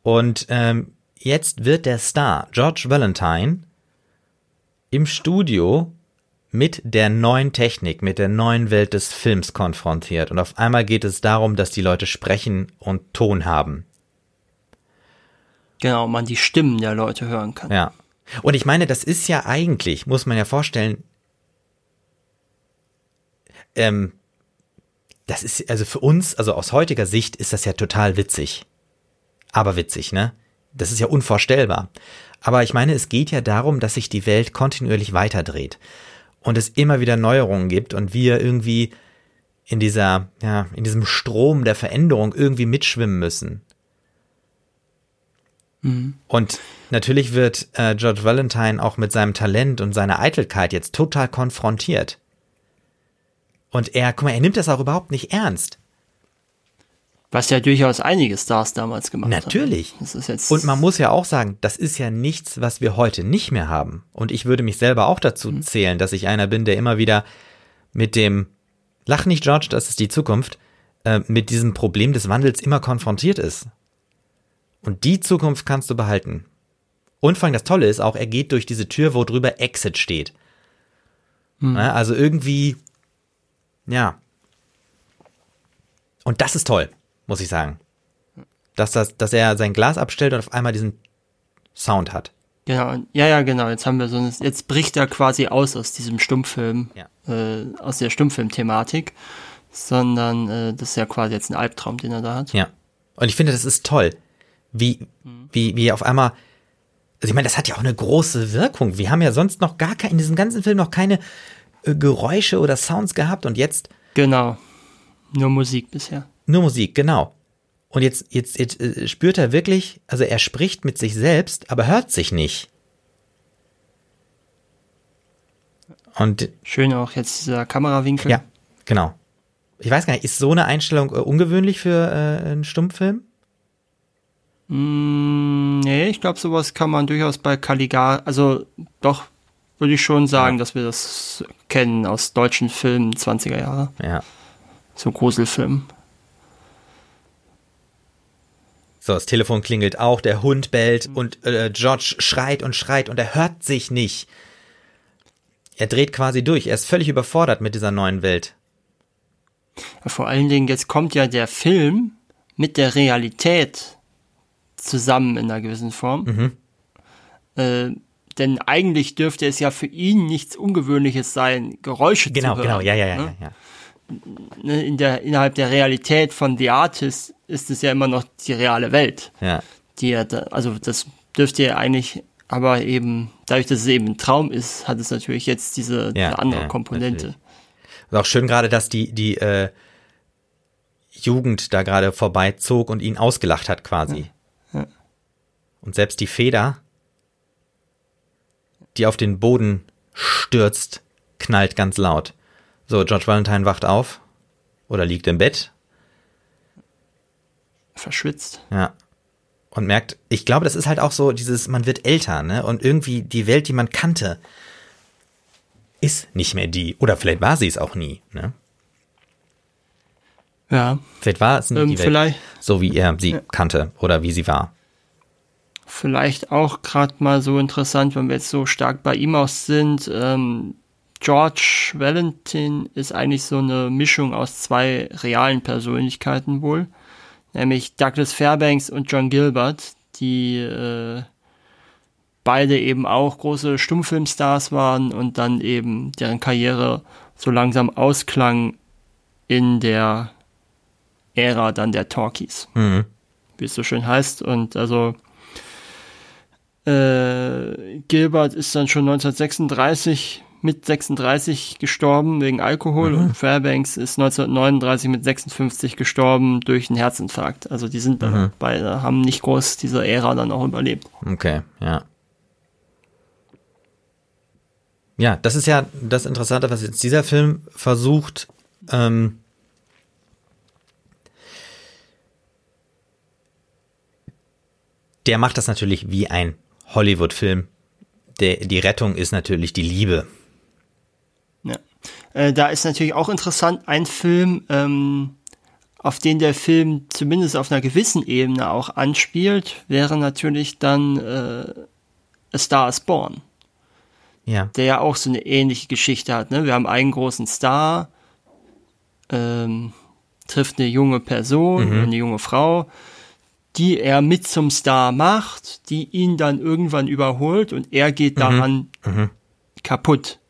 Und ähm, jetzt wird der Star George Valentine im Studio mit der neuen Technik, mit der neuen Welt des Films konfrontiert. Und auf einmal geht es darum, dass die Leute sprechen und Ton haben. Genau, man die Stimmen der Leute hören kann. Ja. Und ich meine, das ist ja eigentlich, muss man ja vorstellen, ähm, das ist, also für uns, also aus heutiger Sicht ist das ja total witzig aber witzig, ne? Das ist ja unvorstellbar. Aber ich meine, es geht ja darum, dass sich die Welt kontinuierlich weiterdreht und es immer wieder Neuerungen gibt und wir irgendwie in dieser, ja, in diesem Strom der Veränderung irgendwie mitschwimmen müssen. Mhm. Und natürlich wird äh, George Valentine auch mit seinem Talent und seiner Eitelkeit jetzt total konfrontiert. Und er, guck mal, er nimmt das auch überhaupt nicht ernst. Was ja durchaus einige Stars damals gemacht Natürlich. haben. Das ist jetzt Und man muss ja auch sagen, das ist ja nichts, was wir heute nicht mehr haben. Und ich würde mich selber auch dazu Mhm. zählen, dass ich einer bin, der immer wieder mit dem Lach nicht, George, das ist die Zukunft, äh, mit diesem Problem des Wandels immer konfrontiert ist. Und die Zukunft kannst du behalten. Und vor allem das Tolle ist auch, er geht durch diese Tür, wo drüber Exit steht. Ja, also irgendwie, ja. Und das ist toll, muss ich sagen. Dass, das, dass er sein Glas abstellt und auf einmal diesen Sound hat. Genau, ja, ja, genau. Jetzt haben wir so eine, jetzt bricht er quasi aus aus diesem Stummfilm, Ja. äh, aus der Stummfilm-Thematik, sondern äh, das ist ja quasi jetzt ein Albtraum, den er da hat. Ja. Und ich finde, das ist toll, wie, wie, wie auf einmal, also ich meine, das hat ja auch eine große Wirkung. Wir haben ja sonst noch gar kein, in diesem ganzen Film noch keine äh, Geräusche oder Sounds gehabt und jetzt Genau. Nur Musik bisher. Nur Musik, genau. Und jetzt, jetzt, jetzt äh, spürt er wirklich, also er spricht mit sich selbst, aber hört sich nicht. Und Schön auch jetzt dieser Kamerawinkel. ja, genau. Ich weiß gar nicht, ist so eine Einstellung äh, ungewöhnlich für äh, einen Stummfilm? Mm, nee, ich glaube, sowas kann man durchaus bei Caligari, also doch, würde ich schon sagen, dass wir das kennen aus deutschen Filmen 20er Jahre. Ja. So Gruselfilmen. So, das Telefon klingelt auch, der Hund bellt und äh, George schreit und schreit und er hört sich nicht. Er dreht quasi durch, er ist völlig überfordert mit dieser neuen Welt. Ja, vor allen Dingen, jetzt kommt ja der Film mit der Realität zusammen in einer gewissen Form. Äh, denn eigentlich dürfte es ja für ihn nichts Ungewöhnliches sein, Geräusche Genau, zu hören. genau, ja, ja, ja, ne? ja, ja. Ne, In der, innerhalb der Realität von The Artist ist es ja immer noch die reale Welt. ja. Die er da, also das dürfte ja eigentlich, aber eben, dadurch, dass es eben ein Traum ist, hat es natürlich jetzt diese, diese andere ja, Komponente. natürlich. Und auch schön gerade, dass die, die äh, Jugend da gerade vorbeizog und ihn ausgelacht hat quasi. Ja. Und selbst die Feder, die auf den Boden stürzt, knallt ganz laut. So, George Valentine wacht auf oder liegt im Bett, Verschwitzt. ja. Und merkt, ich glaube, das ist halt auch so dieses, man wird älter, ne? Und irgendwie die Welt, die man kannte, ist nicht mehr die. Oder vielleicht war sie es auch nie, ne? Ja. Vielleicht war es nie Ähm, die Welt, vielleicht, so wie er sie kannte oder wie sie war. vielleicht auch gerade mal so interessant, wenn wir jetzt so stark bei ihm aus sind. Ähm, George Valentin ist eigentlich so eine Mischung aus zwei realen Persönlichkeiten wohl. Nämlich Douglas Fairbanks und John Gilbert, die äh, beide eben auch große Stummfilmstars waren und dann eben deren Karriere so langsam ausklang in der Ära dann der Talkies Mhm. wie es so schön heißt. Und also äh, Gilbert ist dann schon 1936 mit 36 gestorben wegen Alkohol und Fairbanks ist 1939 mit 56 gestorben durch einen Herzinfarkt. Also die sind dann beide, haben nicht groß diese Ära dann auch überlebt. Okay, ja. Ja, das ist ja das Interessante, was jetzt dieser Film versucht, ähm, der macht das natürlich wie ein Hollywood-Film. Die Rettung ist natürlich die Liebe. Äh, da ist natürlich auch interessant, ein Film, ähm, auf den der Film zumindest auf einer gewissen Ebene auch anspielt, wäre natürlich dann äh, A Star is Born. Ja. der ja auch so eine ähnliche Geschichte hat. Ne? Wir haben einen großen Star, ähm, trifft eine junge Person, eine junge Frau, die er mit zum Star macht, die ihn dann irgendwann überholt und er geht daran kaputt.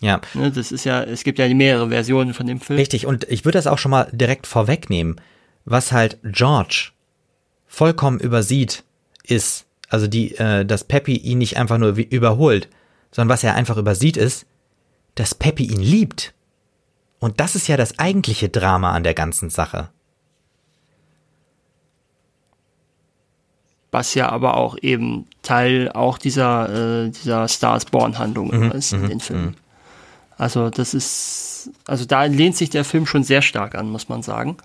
Ja, Ne? Das ist ja, es gibt ja mehrere Versionen von dem Film. Richtig, und ich würde das auch schon mal direkt vorwegnehmen. Was halt George vollkommen übersieht, ist, also die, äh, dass Peppy ihn nicht einfach nur überholt, sondern was er einfach übersieht ist, dass Peppy ihn liebt. Und das ist ja das eigentliche Drama an der ganzen Sache. was ja aber auch eben Teil auch dieser, äh, dieser Stars Born-Handlung Mhm, ist in den Filmen. Also das ist, also da lehnt sich der Film schon sehr stark an, muss man sagen.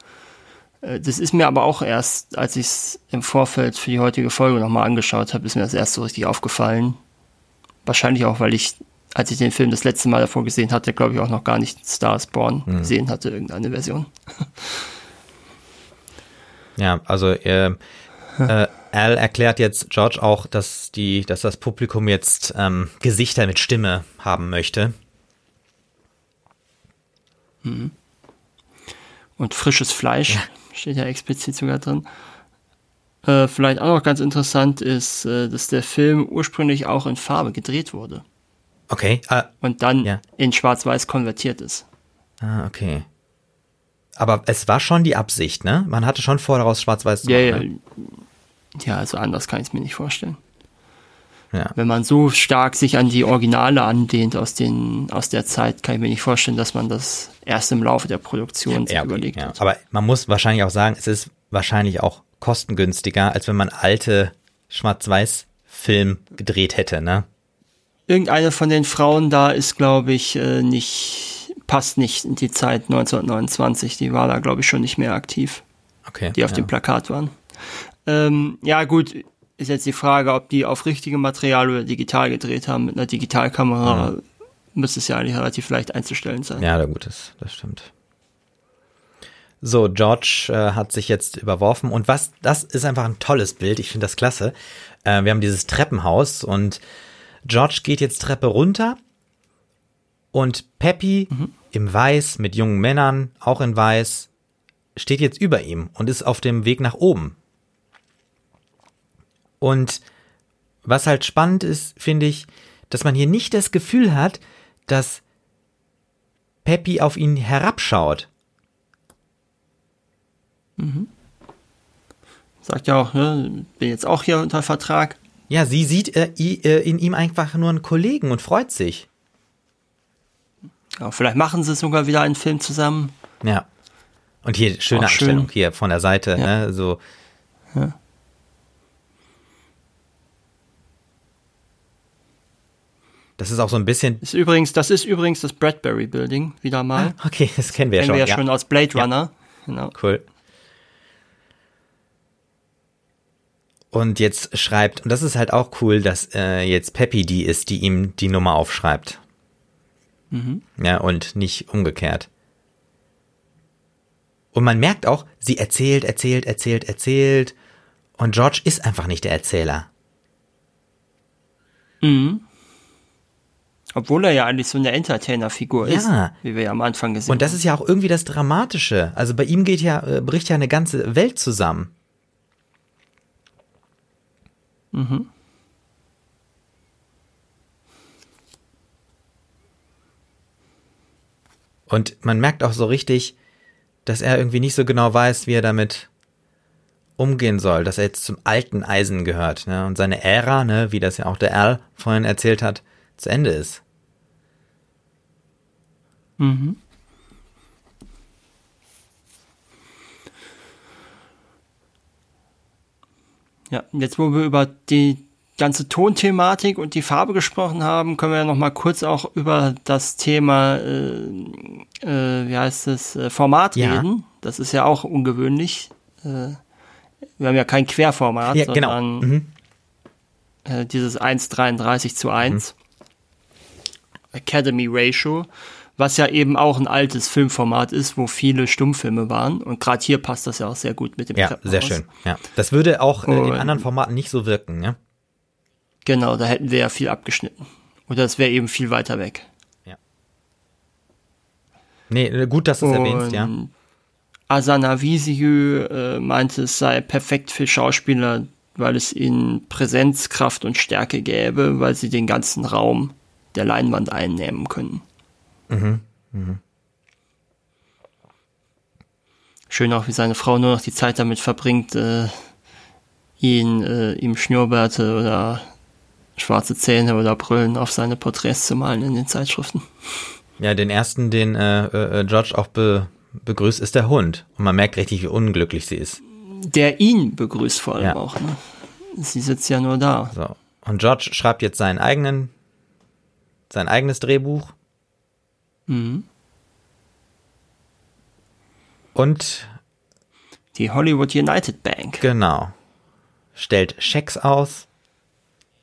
Äh, das ist mir aber auch erst, als ich es im Vorfeld für die heutige Folge nochmal angeschaut habe, ist mir das erst so richtig aufgefallen. Wahrscheinlich auch, weil ich, als ich den Film das letzte Mal davor gesehen hatte, glaube ich auch noch gar nicht Stars Born hm. gesehen hatte, irgendeine Version. Ja, also äh, äh, Al erklärt jetzt George auch, dass die, dass das Publikum jetzt ähm, Gesichter mit Stimme haben möchte. Mhm. Und frisches Fleisch ja. steht ja explizit sogar drin. Äh, vielleicht auch noch ganz interessant ist, äh, dass der Film ursprünglich auch in Farbe gedreht wurde. Okay. Uh, und dann ja. in Schwarz-Weiß konvertiert ist. Ah, okay. Aber es war schon die Absicht, ne? Man hatte schon vor, daraus Schwarz-Weiß zu machen. Ja, ne? ja, also anders kann ich es mir nicht vorstellen. Ja. Wenn man so stark sich an die Originale andehnt aus, den, aus der Zeit, kann ich mir nicht vorstellen, dass man das erst im Laufe der Produktion ja, okay, überlegt ja. hat. Aber man muss wahrscheinlich auch sagen, es ist wahrscheinlich auch kostengünstiger, als wenn man alte Schwarz-Weiß-Film gedreht hätte, ne? Irgendeine von den Frauen da ist, glaube ich, äh, nicht, passt nicht in die Zeit 1929. Die war da, glaube ich, schon nicht mehr aktiv. Okay. Die auf ja. dem Plakat waren. Ähm, ja, gut, ist jetzt die Frage, ob die auf richtigem Material oder digital gedreht haben. Mit einer Digitalkamera mhm. müsste es ja eigentlich relativ leicht einzustellen sein. Ja, gut, das, das stimmt. So, George äh, hat sich jetzt überworfen und was, das ist einfach ein tolles Bild. Ich finde das klasse. Äh, wir haben dieses Treppenhaus und George geht jetzt Treppe runter und Peppy mhm. im Weiß mit jungen Männern, auch in Weiß, steht jetzt über ihm und ist auf dem Weg nach oben. Und was halt spannend ist, finde ich, dass man hier nicht das Gefühl hat, dass Peppy auf ihn herabschaut. Mhm. Sagt ja auch, ne, bin jetzt auch hier unter Vertrag. Ja, sie sieht äh, äh, in ihm einfach nur einen Kollegen und freut sich. Ja, vielleicht machen sie sogar wieder einen Film zusammen. Ja. Und hier schöne auch Einstellung schön. hier von der Seite, ja. ne, so. Ja. Das ist auch so ein bisschen. Ist übrigens, das ist übrigens das Bradbury Building, wieder mal. Ah, okay, das kennen wir kennen ja schon. Kennen wir ja, schon aus Blade Runner. Ja. Genau. Cool. Und jetzt schreibt, und das ist halt auch cool, dass äh, jetzt Peppy die ist, die ihm die Nummer aufschreibt. Mhm. Ja, und nicht umgekehrt. Und man merkt auch, sie erzählt, erzählt, erzählt, erzählt. Und George ist einfach nicht der Erzähler. Mhm. Obwohl er ja eigentlich so eine Entertainer-Figur ja. ist, wie wir ja am Anfang gesehen haben. Und das ist ja auch irgendwie das Dramatische. Also bei ihm geht ja, äh, bricht ja eine ganze Welt zusammen. Mhm. Und man merkt auch so richtig, dass er irgendwie nicht so genau weiß, wie er damit umgehen soll, dass er jetzt zum alten Eisen gehört, ne? Und seine Ära, ne, wie das ja auch der Al vorhin erzählt hat, zu Ende ist. Mhm. Ja, jetzt wo wir über die ganze Tonthematik und die Farbe gesprochen haben, können wir ja noch mal kurz auch über das Thema, äh, äh, wie heißt es, äh, Format ja. reden. Das ist ja auch ungewöhnlich. Äh, wir haben ja kein Querformat, ja, genau. sondern mhm. Äh, dieses 1,33 zu 1. Mhm. Academy Ratio was ja eben auch ein altes Filmformat ist, wo viele Stummfilme waren. Und gerade hier passt das ja auch sehr gut mit dem Ja, sehr schön. Ja. Das würde auch äh, in anderen Formaten nicht so wirken, ja? Genau, da hätten wir ja viel abgeschnitten. Oder es wäre eben viel weiter weg. Ja. Nee, äh, gut, dass du es erwähnst, ja. Asana Visieux äh, meinte, es sei perfekt für Schauspieler, weil es ihnen Präsenz, Kraft und Stärke gäbe, weil sie den ganzen Raum der Leinwand einnehmen können. Mhm. Mhm. Schön auch, wie seine Frau nur noch die Zeit damit verbringt, äh, ihn, äh, ihm Schnurrbärte oder schwarze Zähne oder Brüllen auf seine Porträts zu malen in den Zeitschriften. Ja, den ersten, den äh, äh, George auch be begrüßt, ist der Hund. Und man merkt richtig, wie unglücklich sie ist. Der ihn begrüßt vor allem ja. auch. Ne? Sie sitzt ja nur da. So. Und George schreibt jetzt seinen eigenen, sein eigenes Drehbuch Mhm. Und Die Hollywood United Bank. Genau. Stellt Schecks aus.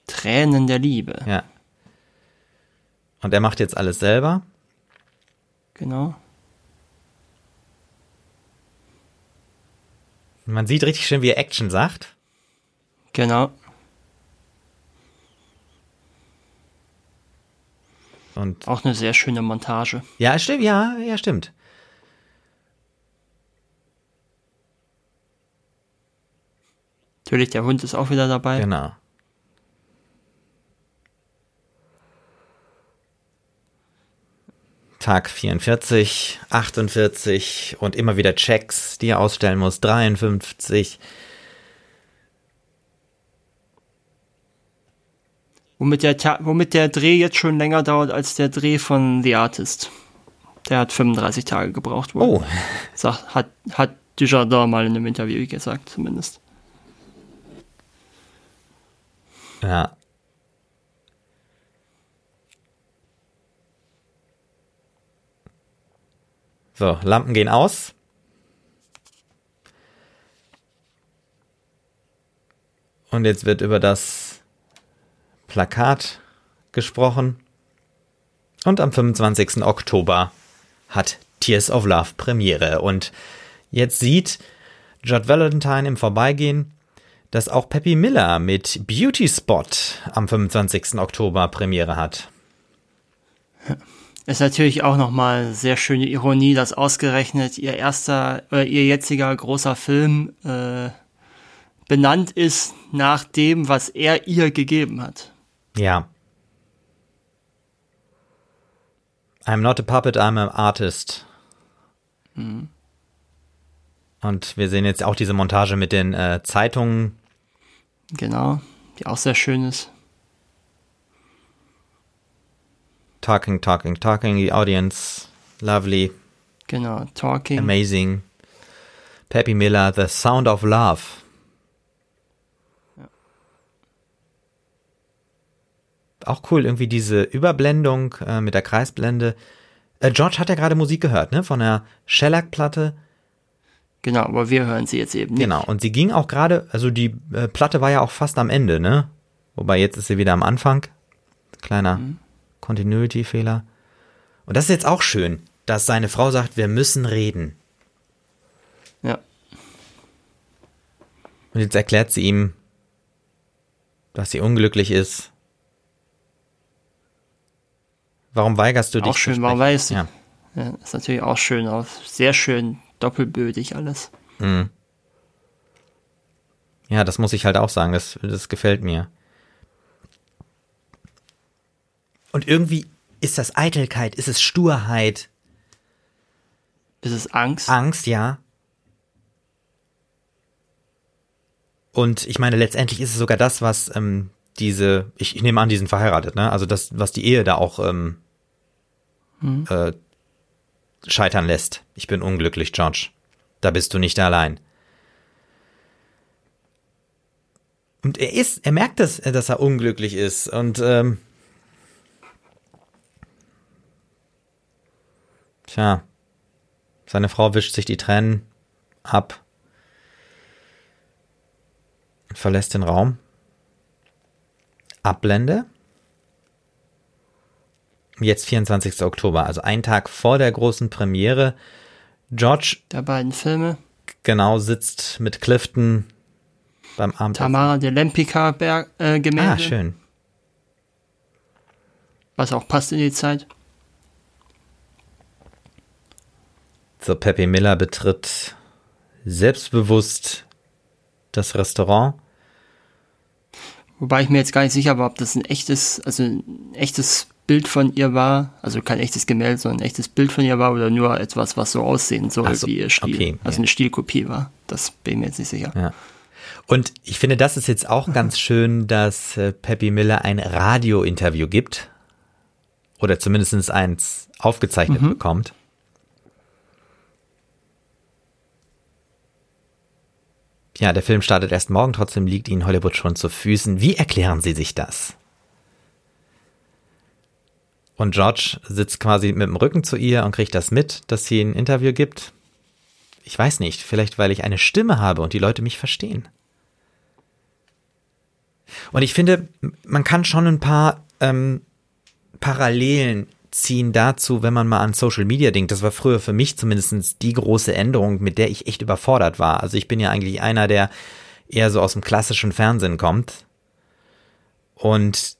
Tränen der Liebe. Ja. Und er macht jetzt alles selber. Genau. Man sieht richtig schön, wie er Action sagt. Genau. Und Auch eine sehr schöne Montage. ja, stimmt, ja, ja, stimmt. Natürlich, der Hund ist auch wieder dabei. Genau. Tag 44, 48 und immer wieder Checks, die er ausstellen muss. 53. Womit der, Ta- womit der Dreh jetzt schon länger dauert als der Dreh von The Artist. Der hat 35 Tage gebraucht wohl. Oh, Sagt, hat, hat Dujardin mal in einem Interview gesagt, zumindest. ja. So, Lampen gehen aus. Und jetzt wird über das Plakat gesprochen. Und am 25. Oktober hat Tears of Love Premiere. Und jetzt sieht Judd Valentine im Vorbeigehen, dass auch Peppy Miller mit Beauty Spot am 25. Oktober Premiere hat. Ist natürlich auch nochmal sehr schöne Ironie, dass ausgerechnet ihr erster, äh, ihr jetziger großer Film äh, benannt ist nach dem, was er ihr gegeben hat. Ja. I'm not a puppet, I'm an artist. Und wir sehen jetzt auch diese Montage mit den äh, Zeitungen. Genau, die auch sehr schön ist. Talking, talking, talking, the audience. Lovely, Genau, Talking. amazing. Peppy Miller, The Sound of Love. Auch cool, irgendwie diese Überblendung äh, mit der Kreisblende. Äh, George hat ja gerade Musik gehört, ne? Von der Shellac-Platte. Genau, aber wir hören sie jetzt eben nicht. Genau. Und sie ging auch gerade, also die äh, Platte war ja auch fast am Ende, ne? Wobei jetzt ist sie wieder am Anfang. Kleiner Continuity-Fehler. Und das ist jetzt auch schön, dass seine Frau sagt, wir müssen reden. Ja, Und jetzt erklärt sie ihm, dass sie unglücklich ist. Warum weigerst du dich? auch schön, man sprechen? weiß. Ja. Ja, ist natürlich auch schön, auch sehr schön doppelbödig alles. ja, das muss ich halt auch sagen. Das, das gefällt mir. Und irgendwie ist das Eitelkeit, ist es Sturheit, Ist es Angst? Angst, ja. Und ich meine, letztendlich ist es sogar das, was ähm, diese, ich, ich nehme an, die sind verheiratet, ne? Also das, was die Ehe da auch ähm, äh, scheitern lässt. Ich bin unglücklich, George. Da bist du nicht allein. Und er ist, er merkt es, dass er unglücklich ist. Und ähm, tja, seine Frau wischt sich die Tränen ab und verlässt den Raum. Abblende. Jetzt 24. Oktober, also ein Tag vor der großen Premiere. George Der beiden Filme. genau sitzt mit Clifton beim Abendessen. Tamara de Lempicka Berg, äh, Gemälde. Ah, schön. Was auch passt in die Zeit. So, Pepe Miller betritt selbstbewusst das Restaurant. Wobei ich mir jetzt gar nicht sicher war, ob das ein echtes, also ein echtes Bild von ihr war, also kein echtes Gemälde, sondern ein echtes Bild von ihr war oder nur etwas, was so aussehen soll so, wie ihr Stil. okay, also ja. eine Stilkopie war. Das bin ich mir jetzt nicht sicher. Ja. Und ich finde, das ist jetzt auch ganz schön, dass äh, Peppy Miller ein Radiointerview gibt. Oder zumindest eins aufgezeichnet bekommt. Ja, der Film startet erst morgen, trotzdem liegt Ihnen Hollywood schon zu Füßen. Wie erklären Sie sich das? Und George sitzt quasi mit dem Rücken zu ihr und kriegt das mit, dass sie ein Interview gibt. ich weiß nicht, vielleicht weil ich eine Stimme habe und die Leute mich verstehen. Und ich finde, man kann schon ein paar ähm, Parallelen ziehen dazu, wenn man mal an Social Media denkt. Das war früher für mich zumindest die große Änderung, mit der ich echt überfordert war. Also ich bin ja eigentlich einer, der eher so aus dem klassischen Fernsehen kommt. Und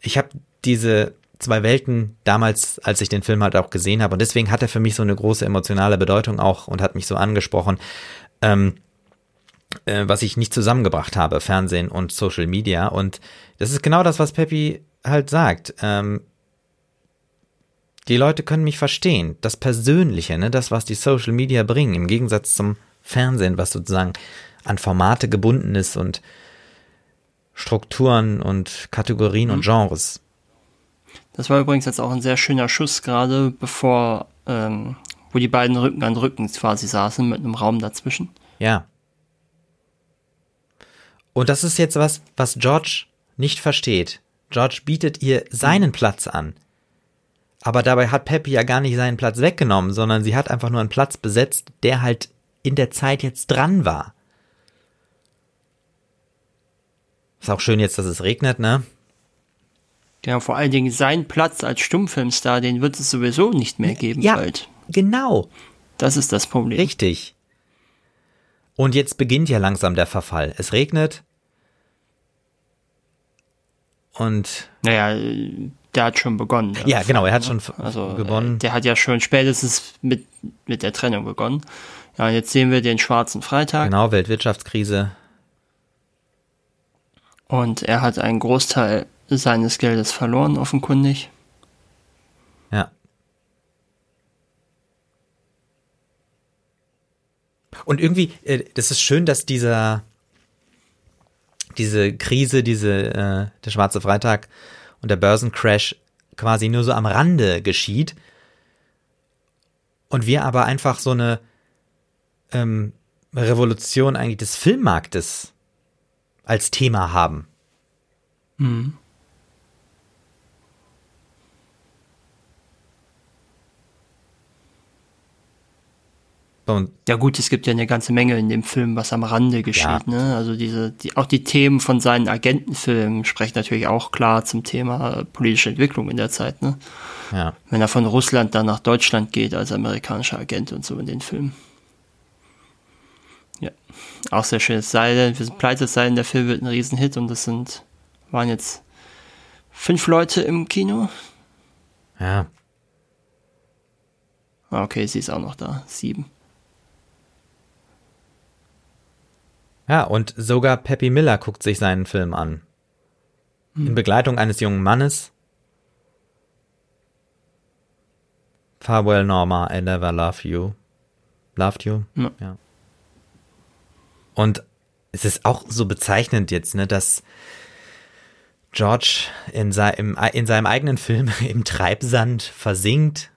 ich habe diese zwei Welten damals, als ich den Film halt auch gesehen habe. Und deswegen hat er für mich so eine große emotionale Bedeutung auch und hat mich so angesprochen, ähm, äh, was ich nicht zusammengebracht habe, Fernsehen und Social Media. Und das ist genau das, was Peppi halt sagt. Ähm, die Leute können mich verstehen. Das Persönliche, ne, das, was die Social Media bringen, im Gegensatz zum Fernsehen, was sozusagen an Formate gebunden ist und Strukturen und Kategorien mhm. und Genres. Das war übrigens jetzt auch ein sehr schöner Schuss gerade, bevor, ähm, wo die beiden Rücken an Rücken quasi saßen mit einem Raum dazwischen. Ja. Und das ist jetzt was, was George nicht versteht. George bietet ihr seinen Platz an. Aber dabei hat Peppy ja gar nicht seinen Platz weggenommen, sondern sie hat einfach nur einen Platz besetzt, der halt in der Zeit jetzt dran war. Ist auch schön jetzt, dass es regnet, ne? Ja, vor allen Dingen sein Platz als Stummfilmstar, den wird es sowieso nicht mehr geben ja, bald. Genau. Das ist das Problem. Richtig. Und jetzt beginnt ja langsam der Verfall. Es regnet. Und. Naja, der hat schon begonnen. Ja, genau, er hat schon also, begonnen. Der hat ja schon spätestens mit, mit der Trennung begonnen. Ja, jetzt sehen wir den schwarzen Freitag. Genau, Weltwirtschaftskrise. Und er hat einen Großteil seines Geldes verloren, offenkundig. Ja. Und irgendwie, äh, das ist schön, dass dieser, diese Krise, diese, äh, der schwarze Freitag und der Börsencrash quasi nur so am Rande geschieht. Und wir aber einfach so eine ähm, Revolution eigentlich des Filmmarktes als Thema haben. Mhm. Und ja gut, es gibt ja eine ganze Menge in dem Film, was am Rande geschieht. Ja. Ne? Also diese, die, auch die Themen von seinen Agentenfilmen sprechen natürlich auch klar zum Thema politische Entwicklung in der Zeit. Ne? Ja. Wenn er von Russland dann nach Deutschland geht als amerikanischer Agent und so in den Filmen. Ja, auch sehr schön. Es sei denn, wir sind pleite, es sei denn, der Film wird ein Riesenhit und das sind, waren jetzt fünf Leute im Kino. Ja. Ah, okay, sie ist auch noch da. Sieben. Ja, und sogar Peppy Miller guckt sich seinen Film an. Hm. In Begleitung eines jungen Mannes. Farewell Norma, I never love you. Loved you? Ja. ja. Und es ist auch so bezeichnend jetzt, ne, dass George in, sei, im, in seinem eigenen Film im Treibsand versinkt.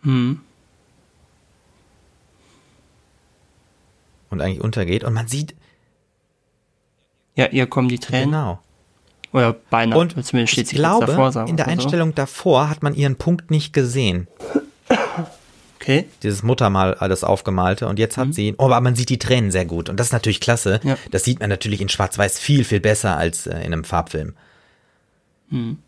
Hm. Und eigentlich untergeht. Und man sieht. Ja, ihr kommen die Tränen. Genau. Oder beinahe. Und zumindest steht ich glaube, davor, in der Einstellung so. davor hat man ihren Punkt nicht gesehen. Okay. Dieses Muttermal alles aufgemalte und jetzt hat mhm. sie, oh, aber man sieht die Tränen sehr gut und das ist natürlich klasse. Ja. Das sieht man natürlich in Schwarz-Weiß viel, viel besser als äh, in einem Farbfilm. Mhm.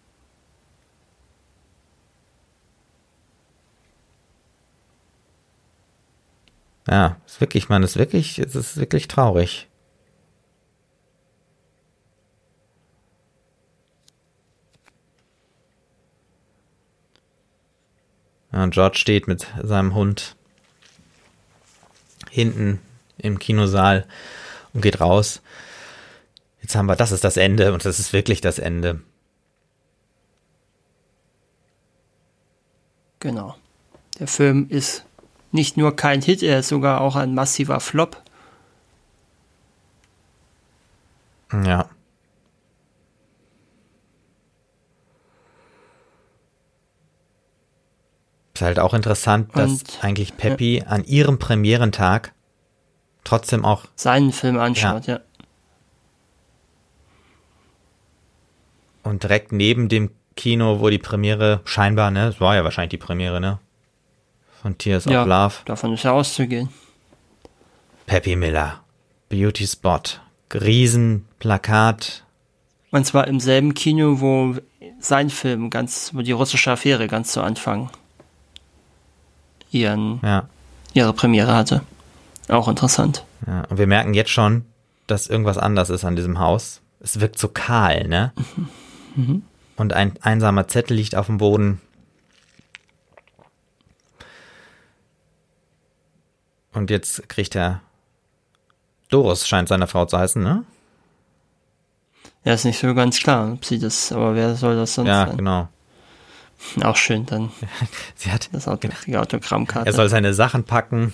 Ja, ist wirklich, man ist wirklich, es ist wirklich traurig. Ja, George steht mit seinem Hund hinten im Kinosaal und geht raus. Jetzt haben wir, das ist das Ende und das ist wirklich das Ende. Genau. Der Film ist nicht nur kein Hit, er ist sogar auch ein massiver Flop. Ja. Ist halt auch interessant, dass Und, eigentlich Peppy ja. an ihrem Premierentag trotzdem auch seinen Film anschaut, ja. ja. Und direkt neben dem Kino, wo die Premiere scheinbar, ne, es war ja wahrscheinlich die Premiere, ne, Von Tears Ja. of Love. Davon ist ja auszugehen. Peppy Miller. Beauty Spot. Riesenplakat. Und zwar im selben Kino, wo sein Film ganz, wo die russische Affäre ganz zu Anfang ihren, Ja. ihre Premiere hatte. Auch interessant. ja. Und wir merken jetzt schon, dass irgendwas anders ist an diesem Haus. Es wirkt so kahl, ne? Und ein einsamer Zettel liegt auf dem Boden. Und jetzt kriegt er. Doris scheint seine Frau zu heißen, ne? Ja, ist nicht so ganz klar, ob sie das, aber wer soll das sonst Ja, sein? genau. Auch schön, dann Sie hat, das Auto, die Autogrammkarte. er soll seine Sachen packen.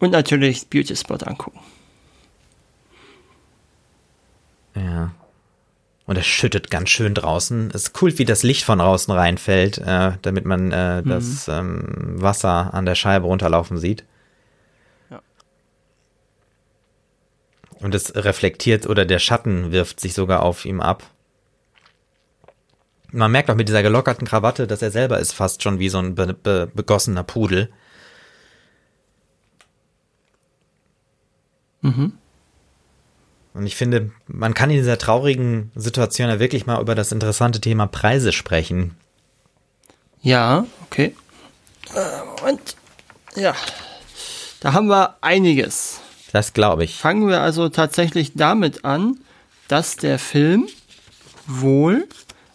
Und natürlich Beauty Spot angucken. Ja. Und es schüttet ganz schön draußen. Es ist cool, wie das Licht von draußen reinfällt, äh, damit man äh, das ähm, Wasser an der Scheibe runterlaufen sieht. Ja. Und es reflektiert oder der Schatten wirft sich sogar auf ihm ab. Man merkt auch mit dieser gelockerten Krawatte, dass er selber ist fast schon wie so ein be be begossener Pudel. Und ich finde, man kann in dieser traurigen Situation ja wirklich mal über das interessante Thema Preise sprechen. Ja, okay. Äh, Moment. Ja. Da haben wir einiges. Das glaube ich. Fangen wir also tatsächlich damit an, dass der Film wohl.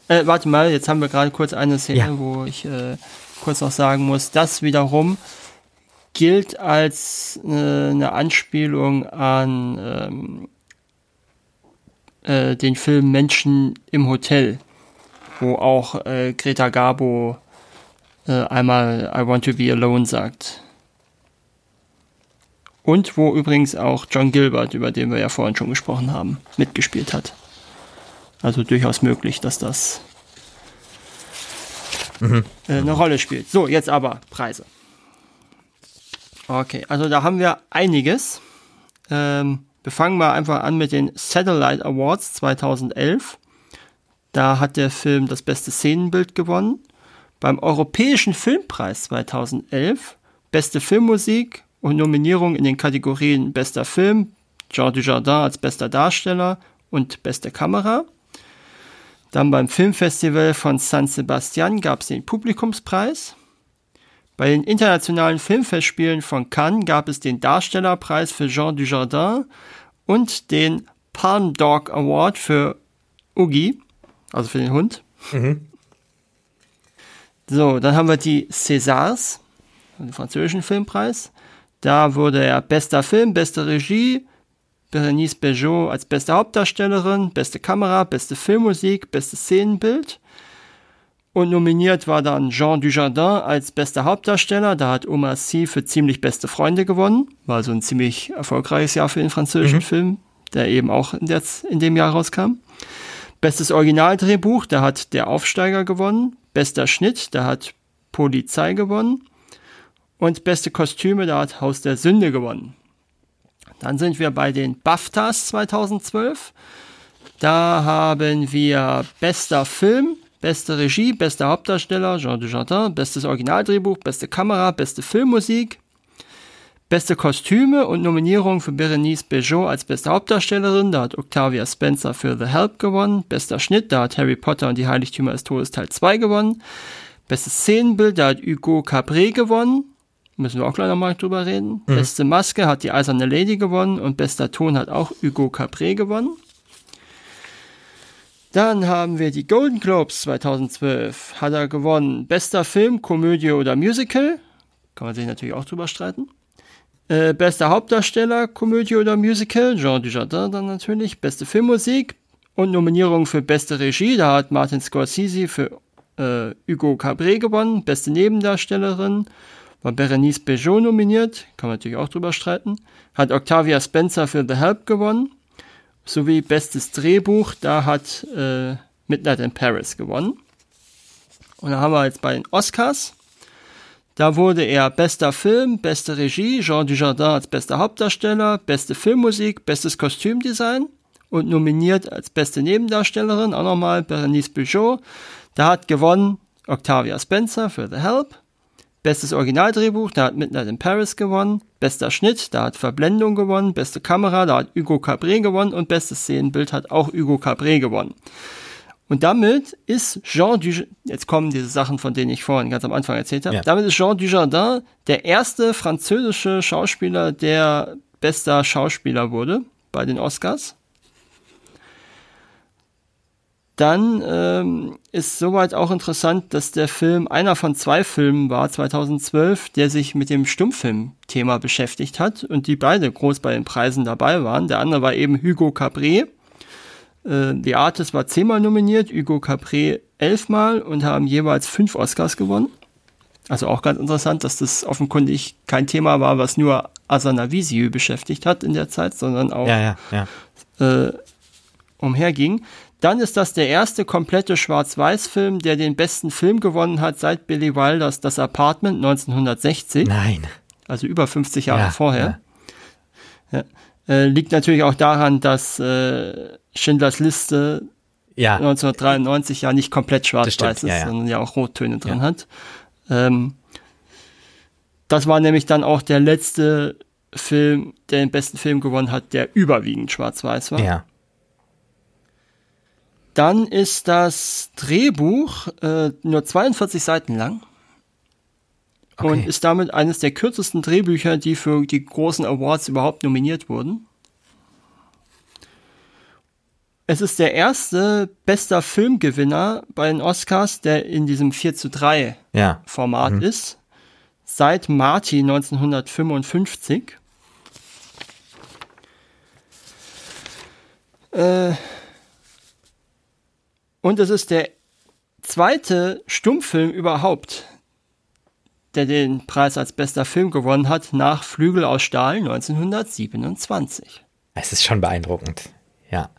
Äh, warte mal, jetzt haben wir gerade kurz eine Szene, Ja. wo ich äh, kurz noch sagen muss, das wiederum gilt als äh, eine Anspielung an ähm, äh, den Film Menschen im Hotel, wo auch äh, Greta Garbo äh, einmal I Want to Be Alone sagt. Und wo übrigens auch John Gilbert, über den wir ja vorhin schon gesprochen haben, mitgespielt hat. Also durchaus möglich, dass das äh, eine Rolle spielt. So, jetzt aber Preise. Okay, also da haben wir einiges. Ähm, wir fangen mal einfach an mit den Satellite Awards 2011. Da hat der Film das beste Szenenbild gewonnen. Beim Europäischen Filmpreis 2011 beste Filmmusik und Nominierung in den Kategorien bester Film, Jean Dujardin als bester Darsteller und beste Kamera. Dann beim Filmfestival von San Sebastian gab es den Publikumspreis. Bei den internationalen Filmfestspielen von Cannes gab es den Darstellerpreis für Jean Dujardin und den Palm Dog Award für Ugi, also für den Hund. So, dann haben wir die Césars, den französischen Filmpreis. Da wurde er bester Film, beste Regie, Berenice Bejo als beste Hauptdarstellerin, beste Kamera, beste Filmmusik, bestes Szenenbild. Und nominiert war dann Jean Dujardin als bester Hauptdarsteller. Da hat Omar Sy für ziemlich beste Freunde gewonnen. War so ein ziemlich erfolgreiches Jahr für den französischen Film, der eben auch in, der, in dem Jahr rauskam. Bestes Originaldrehbuch, da hat Der Aufsteiger gewonnen. Bester Schnitt, da hat Polizei gewonnen. Und beste Kostüme, da hat Haus der Sünde gewonnen. Dann sind wir bei den BAFTAs 2012. Da haben wir bester Film, beste Regie, bester Hauptdarsteller Jean Dujardin, bestes Originaldrehbuch, beste Kamera, beste Filmmusik, beste Kostüme und Nominierung für Berenice Bejo als beste Hauptdarstellerin. Da hat Octavia Spencer für The Help gewonnen. Bester Schnitt, da hat Harry Potter und die Heiligtümer des Todes Teil 2 gewonnen. Bestes Szenenbild, da hat Hugo Cabré gewonnen. Müssen wir auch gleich nochmal drüber reden. Beste Maske hat die Eiserne Lady gewonnen und bester Ton hat auch Hugo Cabré gewonnen. Dann haben wir die Golden Globes 2012. Hat er gewonnen. Bester Film, Komödie oder Musical. Kann man sich natürlich auch drüber streiten. Äh, bester Hauptdarsteller, Komödie oder Musical. Jean Dujardin dann natürlich. Beste Filmmusik. Und Nominierung für beste Regie. Da hat Martin Scorsese für äh, Hugo Cabré gewonnen. Beste Nebendarstellerin war Berenice Bejo nominiert, kann man natürlich auch drüber streiten. Hat Octavia Spencer für The Help gewonnen. Sowie bestes Drehbuch, da hat äh, Midnight in Paris gewonnen. Und da haben wir jetzt bei den Oscars. Da wurde er bester Film, beste Regie, Jean Dujardin als bester Hauptdarsteller, beste Filmmusik, bestes Kostümdesign und nominiert als beste Nebendarstellerin auch nochmal Berenice Bejo. Da hat gewonnen Octavia Spencer für The Help. Bestes Originaldrehbuch, da hat Midnight in Paris gewonnen. Bester Schnitt, da hat Verblendung gewonnen. Beste Kamera, da hat Hugo Cabré gewonnen. Und bestes Szenenbild hat auch Hugo Cabré gewonnen. Und damit ist Jean Dujardin, jetzt kommen diese Sachen, von denen ich vorhin ganz am Anfang erzählt habe, ja. damit ist Jean Dujardin der erste französische Schauspieler, der bester Schauspieler wurde bei den Oscars. Dann ähm, ist soweit auch interessant, dass der Film einer von zwei Filmen war, 2012, der sich mit dem Stummfilm-Thema beschäftigt hat und die beide groß bei den Preisen dabei waren. Der andere war eben Hugo Cabré. Äh, The Artist war zehnmal nominiert, Hugo Cabré elfmal und haben jeweils fünf Oscars gewonnen. Also auch ganz interessant, dass das offenkundig kein Thema war, was nur Asanavisiu beschäftigt hat in der Zeit, sondern auch ja, ja, ja. Äh, umherging. Dann ist das der erste komplette Schwarz-Weiß-Film, der den besten Film gewonnen hat seit Billy Wilders Das Apartment 1960. Nein. Also über 50 Jahre ja, vorher. Ja. Ja. Äh, liegt natürlich auch daran, dass äh, Schindlers Liste ja. 1993 ja nicht komplett schwarz-weiß ist, sondern ja auch Rottöne drin hat. Ähm, das war nämlich dann auch der letzte Film, der den besten Film gewonnen hat, der überwiegend schwarz-weiß war. Ja. Dann ist das Drehbuch äh, nur 42 Seiten lang okay. und ist damit eines der kürzesten Drehbücher, die für die großen Awards überhaupt nominiert wurden. Es ist der erste bester Filmgewinner bei den Oscars, der in diesem 4 zu 3 ja. Format mhm. ist. Seit Marty 1955. Äh, und es ist der zweite Stummfilm überhaupt, der den Preis als bester Film gewonnen hat, nach Flügel aus Stahl 1927. Es ist schon beeindruckend, ja.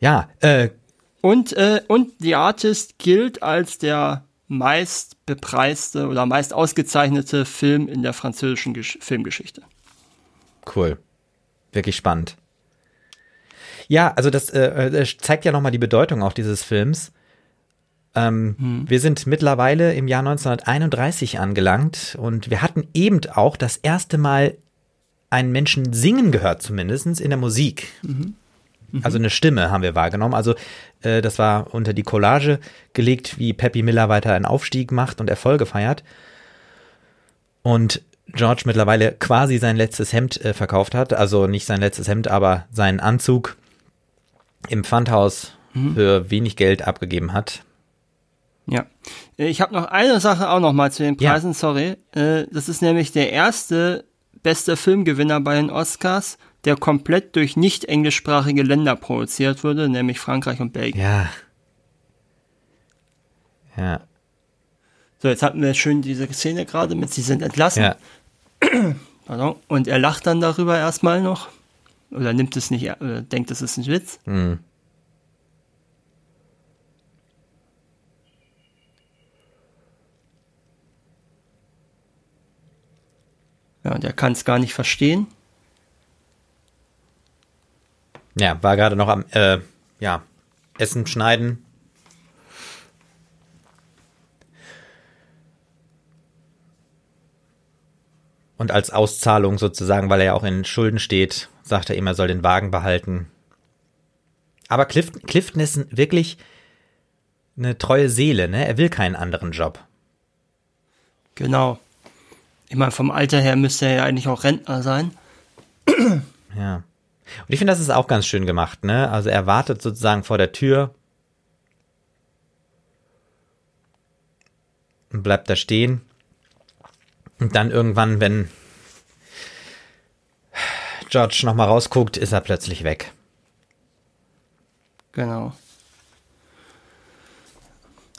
Ja, äh. Und, äh, und The Artist gilt als der meist bepreiste oder meist ausgezeichnete Film in der französischen Gesch Filmgeschichte. Cool. Wirklich spannend. Ja, also das, äh, das zeigt ja nochmal die Bedeutung auch dieses Films. Ähm, hm. Wir sind mittlerweile im Jahr 1931 angelangt und wir hatten eben auch das erste Mal einen Menschen singen gehört, zumindest in der Musik. Mhm. Mhm. Also eine Stimme haben wir wahrgenommen. Also äh, das war unter die Collage gelegt, wie Peppy Miller weiter einen Aufstieg macht und Erfolge feiert. Und George mittlerweile quasi sein letztes Hemd äh, verkauft hat. Also nicht sein letztes Hemd, aber seinen Anzug im Pfandhaus mhm. für wenig Geld abgegeben hat. Ja. Ich habe noch eine Sache auch noch mal zu den Preisen, ja. sorry. Äh, das ist nämlich der erste beste Filmgewinner bei den Oscars, der komplett durch nicht englischsprachige Länder produziert wurde, nämlich Frankreich und Belgien. Ja. Ja. So, jetzt hatten wir schön diese Szene gerade mit, sie sind entlassen. Ja. Pardon. Und er lacht dann darüber erstmal noch. Oder nimmt es nicht, oder denkt, es ist ein Witz. Mhm. Ja, und er kann es gar nicht verstehen. Ja, war gerade noch am, äh, ja, Essen schneiden. Und als Auszahlung sozusagen, weil er ja auch in Schulden steht, sagt er immer, er soll den Wagen behalten. Aber Clifton, Clifton ist wirklich eine treue Seele, ne? Er will keinen anderen Job. Genau. Ich meine, vom Alter her müsste er ja eigentlich auch Rentner sein. Ja. Und ich finde, das ist auch ganz schön gemacht, ne? Also er wartet sozusagen vor der Tür und bleibt da stehen. Und dann irgendwann, wenn George nochmal rausguckt, ist er plötzlich weg. Genau.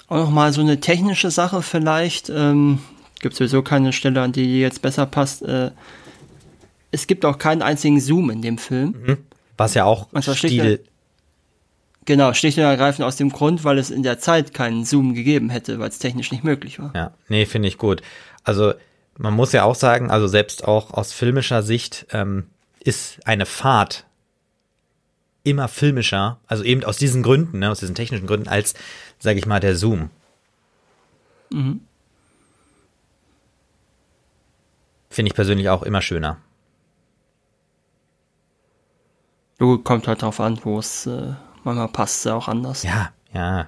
Auch nochmal so eine technische Sache vielleicht. Ähm, gibt sowieso keine Stelle, an die jetzt besser passt. Äh, es gibt auch keinen einzigen Zoom in dem Film. Mhm. Was ja auch Stil... Schlicht, genau, schlicht und ergreifend aus dem Grund, weil es in der Zeit keinen Zoom gegeben hätte, weil es technisch nicht möglich war. Ja, nee, finde ich gut. Also man muss ja auch sagen, also selbst auch aus filmischer Sicht, ähm, ist eine Fahrt immer filmischer, also eben aus diesen Gründen, ne, aus diesen technischen Gründen, als, sage ich mal, der Zoom. Mhm. Finde ich persönlich auch immer schöner. Du kommt halt drauf an, wo es äh, manchmal passt ja auch anders. Ja, ja.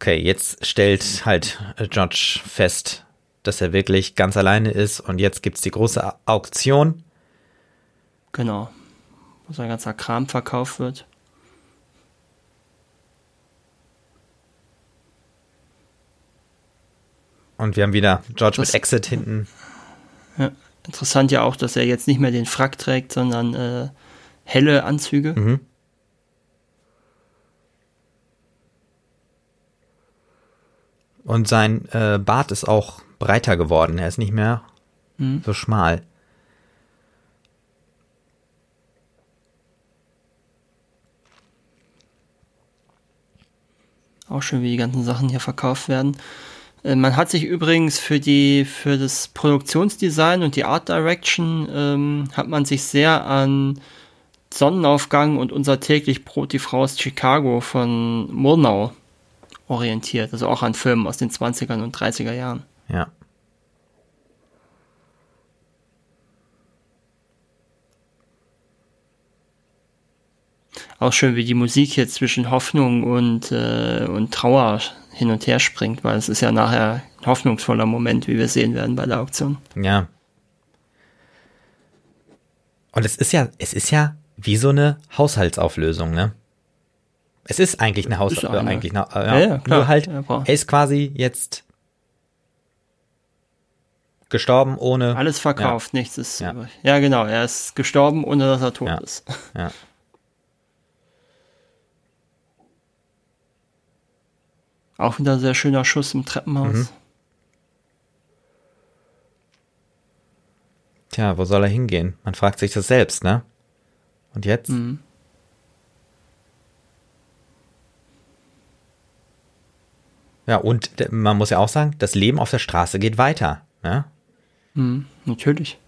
Okay, jetzt stellt halt George fest, dass er wirklich ganz alleine ist und jetzt gibt es die große Auktion. Genau, wo sein ganzer Kram verkauft wird. Und wir haben wieder George das, mit Exit hinten. Ja, interessant ja auch, dass er jetzt nicht mehr den Frack trägt, sondern äh, helle Anzüge. Mhm. Und sein äh, Bart ist auch breiter geworden. Er ist nicht mehr mhm. so schmal. Auch schön, wie die ganzen Sachen hier verkauft werden. Äh, man hat sich übrigens für die für das Produktionsdesign und die Art Direction ähm, hat man sich sehr an Sonnenaufgang und unser täglich Brot die Frau aus Chicago von Murnau orientiert, also auch an Filmen aus den 20ern und 30er Jahren. Ja. Auch schön, wie die Musik hier zwischen Hoffnung und, äh, und Trauer hin und her springt, weil es ist ja nachher ein hoffnungsvoller Moment, wie wir sehen werden bei der Auktion. Ja. Und es ist ja, es ist ja wie so eine Haushaltsauflösung, ne? Es ist eigentlich eine Haushaltsauflösung, eigentlich eine, ja, ja, ja, nur halt, er ist quasi jetzt gestorben ohne. Alles verkauft, ja. nichts ist. Ja. ja, genau, er ist gestorben, ohne dass er tot ja. ist. Ja. Auch wieder sehr schöner Schuss im Treppenhaus. Mhm. Tja, wo soll er hingehen? Man fragt sich das selbst, ne? Und jetzt? Mhm. Ja, und man muss ja auch sagen, das Leben auf der Straße geht weiter. Ne? Mhm, natürlich.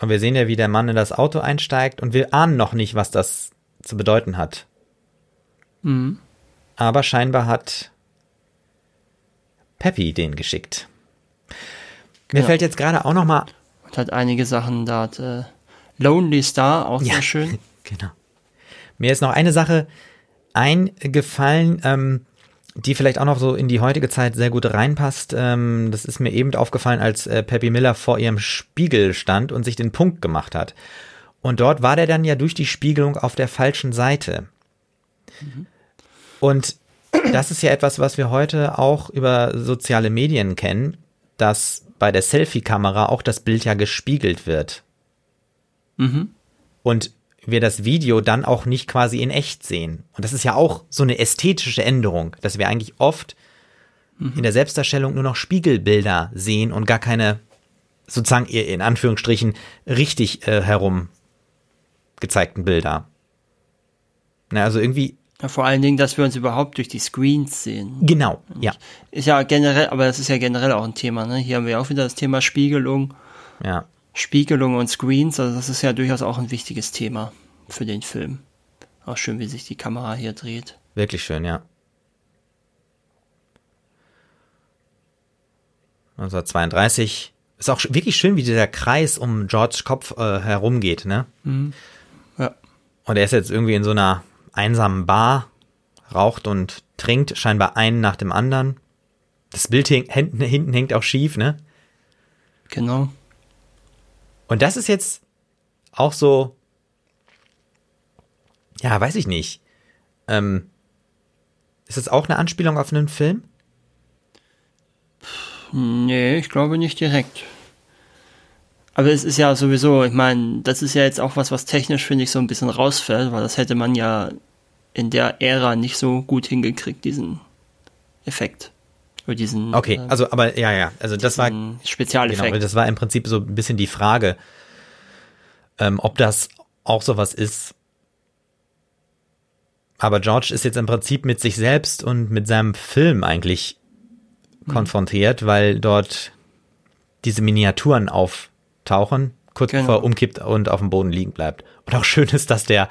Und wir sehen ja, wie der Mann in das Auto einsteigt und wir ahnen noch nicht, was das zu bedeuten hat. Mhm. Aber scheinbar hat Peppy den geschickt. Mir ja. fällt jetzt gerade auch noch mal und hat einige Sachen da. Äh, Lonely Star auch ja, sehr schön. Genau. Mir ist noch eine Sache eingefallen, ähm, die vielleicht auch noch so in die heutige Zeit sehr gut reinpasst. Ähm, das ist mir eben aufgefallen, als äh, Peppy Miller vor ihrem Spiegel stand und sich den Punkt gemacht hat. Und dort war der dann ja durch die Spiegelung auf der falschen Seite. Mhm. Und das ist ja etwas, was wir heute auch über soziale Medien kennen, dass bei der Selfie-Kamera auch das Bild ja gespiegelt wird. Mhm. Und wir das Video dann auch nicht quasi in echt sehen. Und das ist ja auch so eine ästhetische Änderung, dass wir eigentlich oft mhm. in der Selbstdarstellung nur noch Spiegelbilder sehen und gar keine sozusagen in Anführungsstrichen richtig äh, herum gezeigten Bilder. Na, also irgendwie ja, vor allen Dingen, dass wir uns überhaupt durch die Screens sehen. Genau, ja. Ist ja generell, aber das ist ja generell auch ein Thema, ne? Hier haben wir auch wieder das Thema Spiegelung. Ja. Spiegelung und Screens, also das ist ja durchaus auch ein wichtiges Thema für den Film. Auch schön, wie sich die Kamera hier dreht. Wirklich schön, ja. 1932. Ist auch wirklich schön, wie dieser Kreis um George Kopf äh, herumgeht, ne? Mhm. Ja. Und er ist jetzt irgendwie in so einer einsamen Bar, raucht und trinkt scheinbar einen nach dem anderen. Das Bild hinten, hinten hängt auch schief, ne? Genau. Und das ist jetzt auch so, ja, weiß ich nicht. Ähm, ist das auch eine Anspielung auf einen Film? Nee, ich glaube nicht direkt. Aber es ist ja sowieso, ich meine, das ist ja jetzt auch was, was technisch, finde ich, so ein bisschen rausfällt, weil das hätte man ja in der Ära nicht so gut hingekriegt, diesen Effekt. Oder diesen, okay, äh, also aber ja, ja, also das war Spezialeffekt. Genau, das war im Prinzip so ein bisschen die Frage, ähm, ob das auch sowas ist. Aber George ist jetzt im Prinzip mit sich selbst und mit seinem Film eigentlich mhm. konfrontiert, weil dort diese Miniaturen auftauchen, kurz Genau. bevor er umkippt und auf dem Boden liegen bleibt. Und auch schön ist, dass der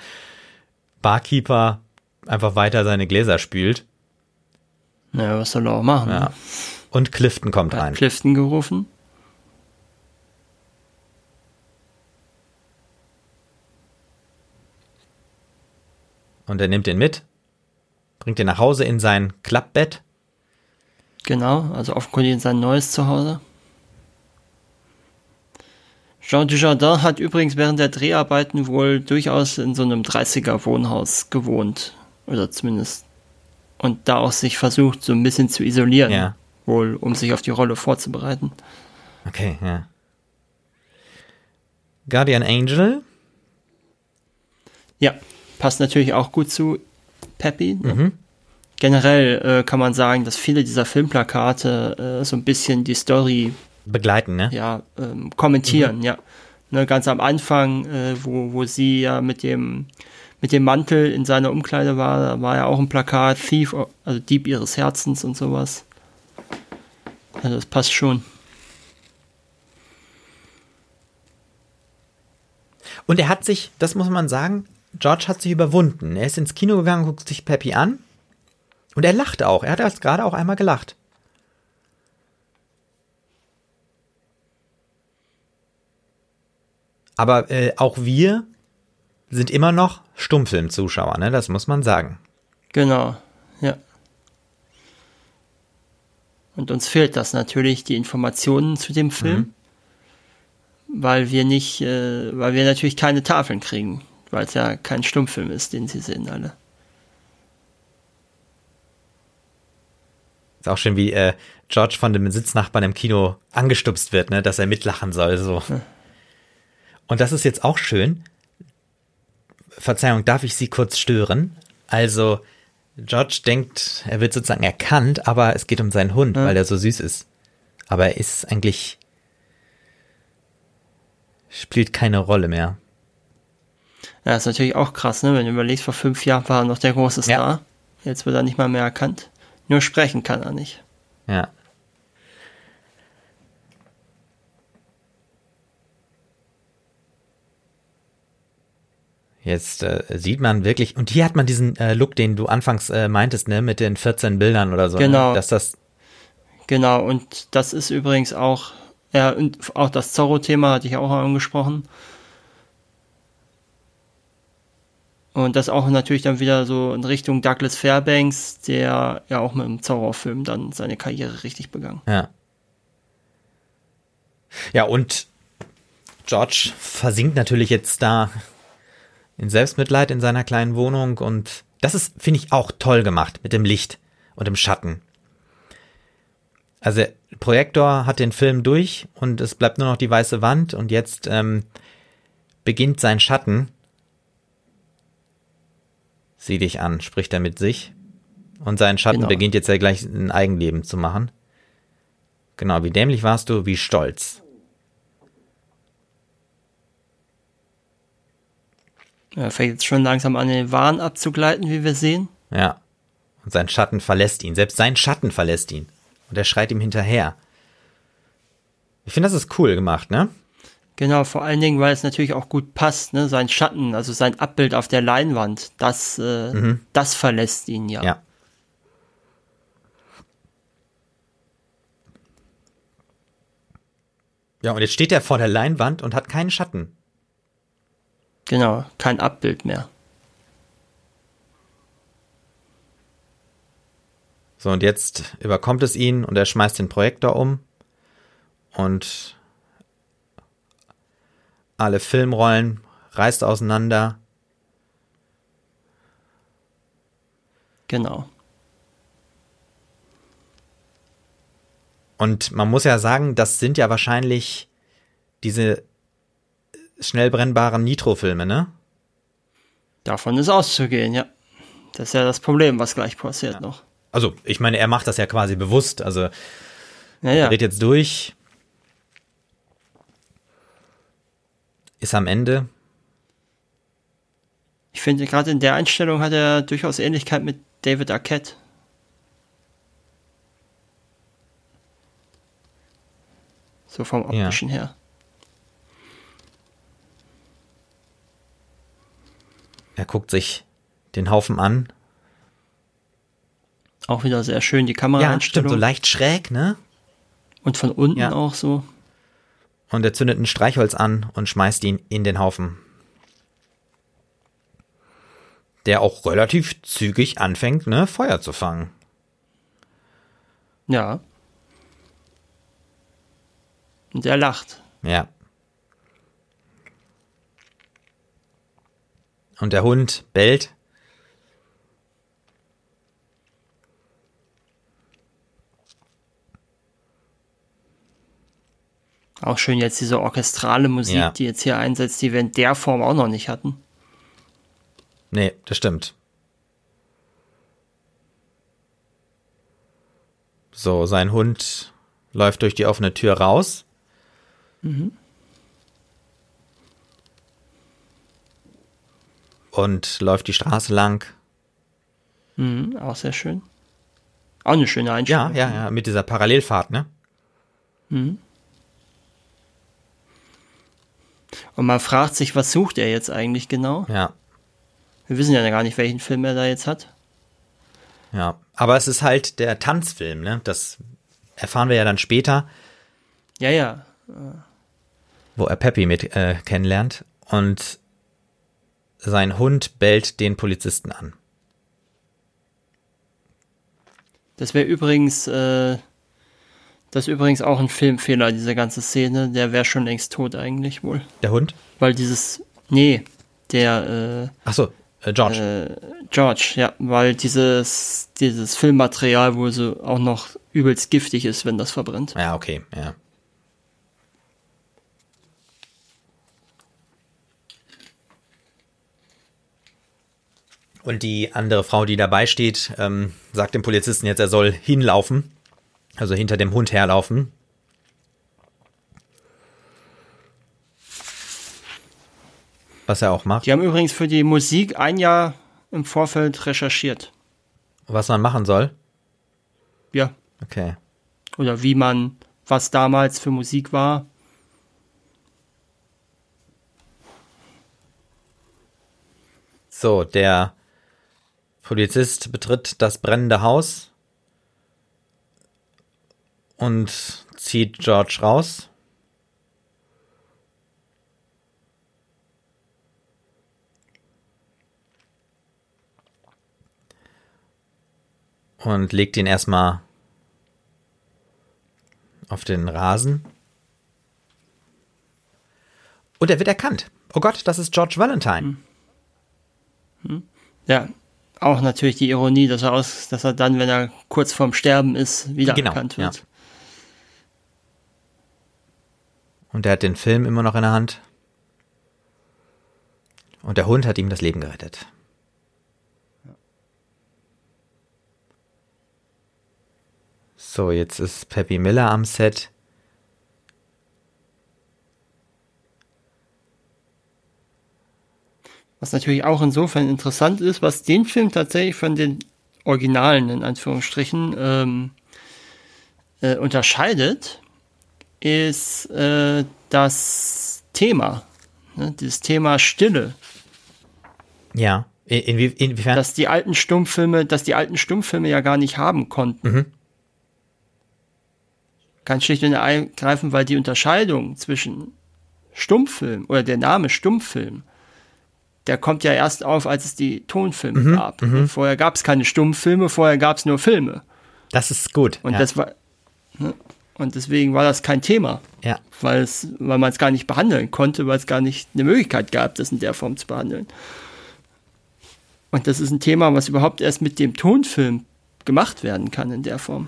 Barkeeper einfach weiter seine Gläser spült. Naja, was soll er auch machen? Ja. Und Clifton kommt Hat rein. Clifton gerufen. Und er nimmt ihn mit, bringt ihn nach Hause in sein Klappbett. Genau, also offenkundig in sein neues Zuhause. Jean Dujardin hat übrigens während der Dreharbeiten wohl durchaus in so einem 30er Wohnhaus gewohnt. Oder zumindest. Und da auch sich versucht, so ein bisschen zu isolieren. Ja. Wohl, um sich auf die Rolle vorzubereiten. Okay, ja. Guardian Angel. Ja, passt natürlich auch gut zu Peppy. Ne? Generell äh, kann man sagen, dass viele dieser Filmplakate äh, so ein bisschen die Story Begleiten, ne? ja, ähm, kommentieren, ja. Ne, ganz am Anfang, äh, wo, wo sie ja mit dem, mit dem Mantel in seiner Umkleide war, da war ja auch ein Plakat, Thief, also Dieb ihres Herzens und sowas. Also das passt schon. Und er hat sich, das muss man sagen, George hat sich überwunden. Er ist ins Kino gegangen, guckt sich Peppy an. Und er lacht auch. Er hat erst gerade auch einmal gelacht. Aber äh, auch wir sind immer noch Stummfilmzuschauer, ne? Das muss man sagen. Genau, ja. Und uns fehlt das natürlich, die Informationen zu dem Film, weil wir nicht, äh, weil wir natürlich keine Tafeln kriegen, weil es ja kein Stummfilm ist, den sie sehen alle. Ist auch schön, wie äh, George von dem Sitznachbarn im Kino angestupst wird, ne, dass er mitlachen soll, so. Und das ist jetzt auch schön. Verzeihung, darf ich Sie kurz stören? Also, George denkt, er wird sozusagen erkannt, aber es geht um seinen Hund, weil er so süß ist. Aber er ist eigentlich, spielt keine Rolle mehr. Ja, ist natürlich auch krass, ne? Wenn du überlegst, vor fünf Jahren war er noch der große Star. Jetzt wird er nicht mal mehr erkannt. Nur sprechen kann er nicht. Ja. Jetzt äh, sieht man wirklich, und hier hat man diesen äh, Look, den du anfangs äh, meintest, ne, mit den 14 Bildern oder so. Genau. Ne? Dass das, Genau, und das ist übrigens auch, ja, und auch das Zorro-Thema hatte ich auch angesprochen. Und das auch natürlich dann wieder so in Richtung Douglas Fairbanks, der ja auch mit dem Zorro-Film dann seine Karriere richtig begann. ja. Ja, und George versinkt natürlich jetzt da in Selbstmitleid in seiner kleinen Wohnung und das ist, finde ich, auch toll gemacht mit dem Licht und dem Schatten. Also Projektor hat den Film durch und es bleibt nur noch die weiße Wand und jetzt ähm, beginnt sein Schatten. Sieh dich an, spricht er mit sich. Und sein Schatten Genau. beginnt jetzt ja gleich ein Eigenleben zu machen. Genau, wie dämlich warst du, wie stolz. Er fängt jetzt schon langsam an, den Wahn abzugleiten, wie wir sehen. Ja. Und sein Schatten verlässt ihn. Selbst sein Schatten verlässt ihn. Und er schreit ihm hinterher. Ich finde, das ist cool gemacht, ne? Genau, vor allen Dingen, weil es natürlich auch gut passt, ne? Sein Schatten, also sein Abbild auf der Leinwand, das, äh, das verlässt ihn ja. Ja. Ja, und jetzt steht er vor der Leinwand und hat keinen Schatten. Genau, kein Abbild mehr. So, und jetzt überkommt es ihn und er schmeißt den Projektor um und alle Filmrollen reißt auseinander. Genau. Und man muss ja sagen, das sind ja wahrscheinlich diese schnell brennbaren Nitro-Filme, ne? Davon ist auszugehen, ja. Das ist ja das Problem, was gleich passiert noch. Also, ich meine, er macht das ja quasi bewusst. Also, Ja, ja. dreht jetzt durch. Ist am Ende. Ich finde, gerade in der Einstellung hat er durchaus Ähnlichkeit mit David Arquette. So vom optischen ja. her. Er guckt sich den Haufen an. Auch wieder sehr schön die Kameraeinstellung. Ja, stimmt, so leicht schräg, ne? Und von unten ja. auch so. Und er zündet ein Streichholz an und schmeißt ihn in den Haufen. Der auch relativ zügig anfängt, ne, Feuer zu fangen. Ja. Und er lacht. Ja. Und der Hund bellt. Auch schön jetzt diese orchestrale Musik, ja. die jetzt hier einsetzt, die wir in der Form auch noch nicht hatten. Nee, das stimmt. So, sein Hund läuft durch die offene Tür raus. Mhm. Und läuft die Straße lang. Mhm, auch sehr schön. Auch eine schöne Einstellung. Ja, ja, ja, mit dieser Parallelfahrt, ne? Mhm. Und man fragt sich, was sucht er jetzt eigentlich genau? Ja. Wir wissen ja gar nicht, welchen Film er da jetzt hat. Ja, aber es ist halt der Tanzfilm, ne? Das erfahren wir ja dann später. Ja, ja. Wo er Peppy mit äh, kennenlernt und sein Hund bellt den Polizisten an. Das wäre übrigens, äh, das ist übrigens auch ein Filmfehler, diese ganze Szene. Der wäre schon längst tot eigentlich wohl. Der Hund? Weil dieses, nee, der, äh, Ach so, äh, George. Äh, George, ja, weil dieses, dieses Filmmaterial wohl so auch noch übelst giftig ist, wenn das verbrennt. Ja, okay, ja. Und die andere Frau, die dabei steht, ähm, sagt dem Polizisten jetzt, er soll hinlaufen, also hinter dem Hund herlaufen. Was er auch macht. Die haben übrigens für die Musik ein Jahr im Vorfeld recherchiert. Was man machen soll? Ja. Okay. Oder wie man, was damals für Musik war. So, der Polizist betritt das brennende Haus und zieht George raus. und legt ihn erstmal auf den Rasen. Und er wird erkannt. Oh Gott, das ist George Valentine. Hm. Hm. Ja, auch natürlich die Ironie, dass er, aus, dass er dann, wenn er kurz vorm Sterben ist, wieder genau, erkannt wird. Ja. Und er hat den Film immer noch in der Hand. Und der Hund hat ihm das Leben gerettet. So, jetzt ist Peppy Miller am Set. Was natürlich auch insofern interessant ist, was den Film tatsächlich von den Originalen in Anführungsstrichen ähm, äh, unterscheidet, ist äh, das Thema, ne? dieses Thema Stille. Ja, in, in, inwiefern? Dass die alten Stummfilme, dass die alten Stummfilme ja gar nicht haben konnten. Mhm. Ganz schlicht und ergreifend, weil die Unterscheidung zwischen Stummfilm oder der Name Stummfilm, der kommt ja erst auf, als es die Tonfilme mhm, gab. Mhm. Vorher gab es keine Stummfilme, vorher gab es nur Filme. Das ist gut. Und ja. das war ne? und deswegen war das kein Thema. Ja. Weil es, weil man es gar nicht behandeln konnte, weil es gar nicht eine Möglichkeit gab, das in der Form zu behandeln. Und das ist ein Thema, was überhaupt erst mit dem Tonfilm gemacht werden kann in der Form.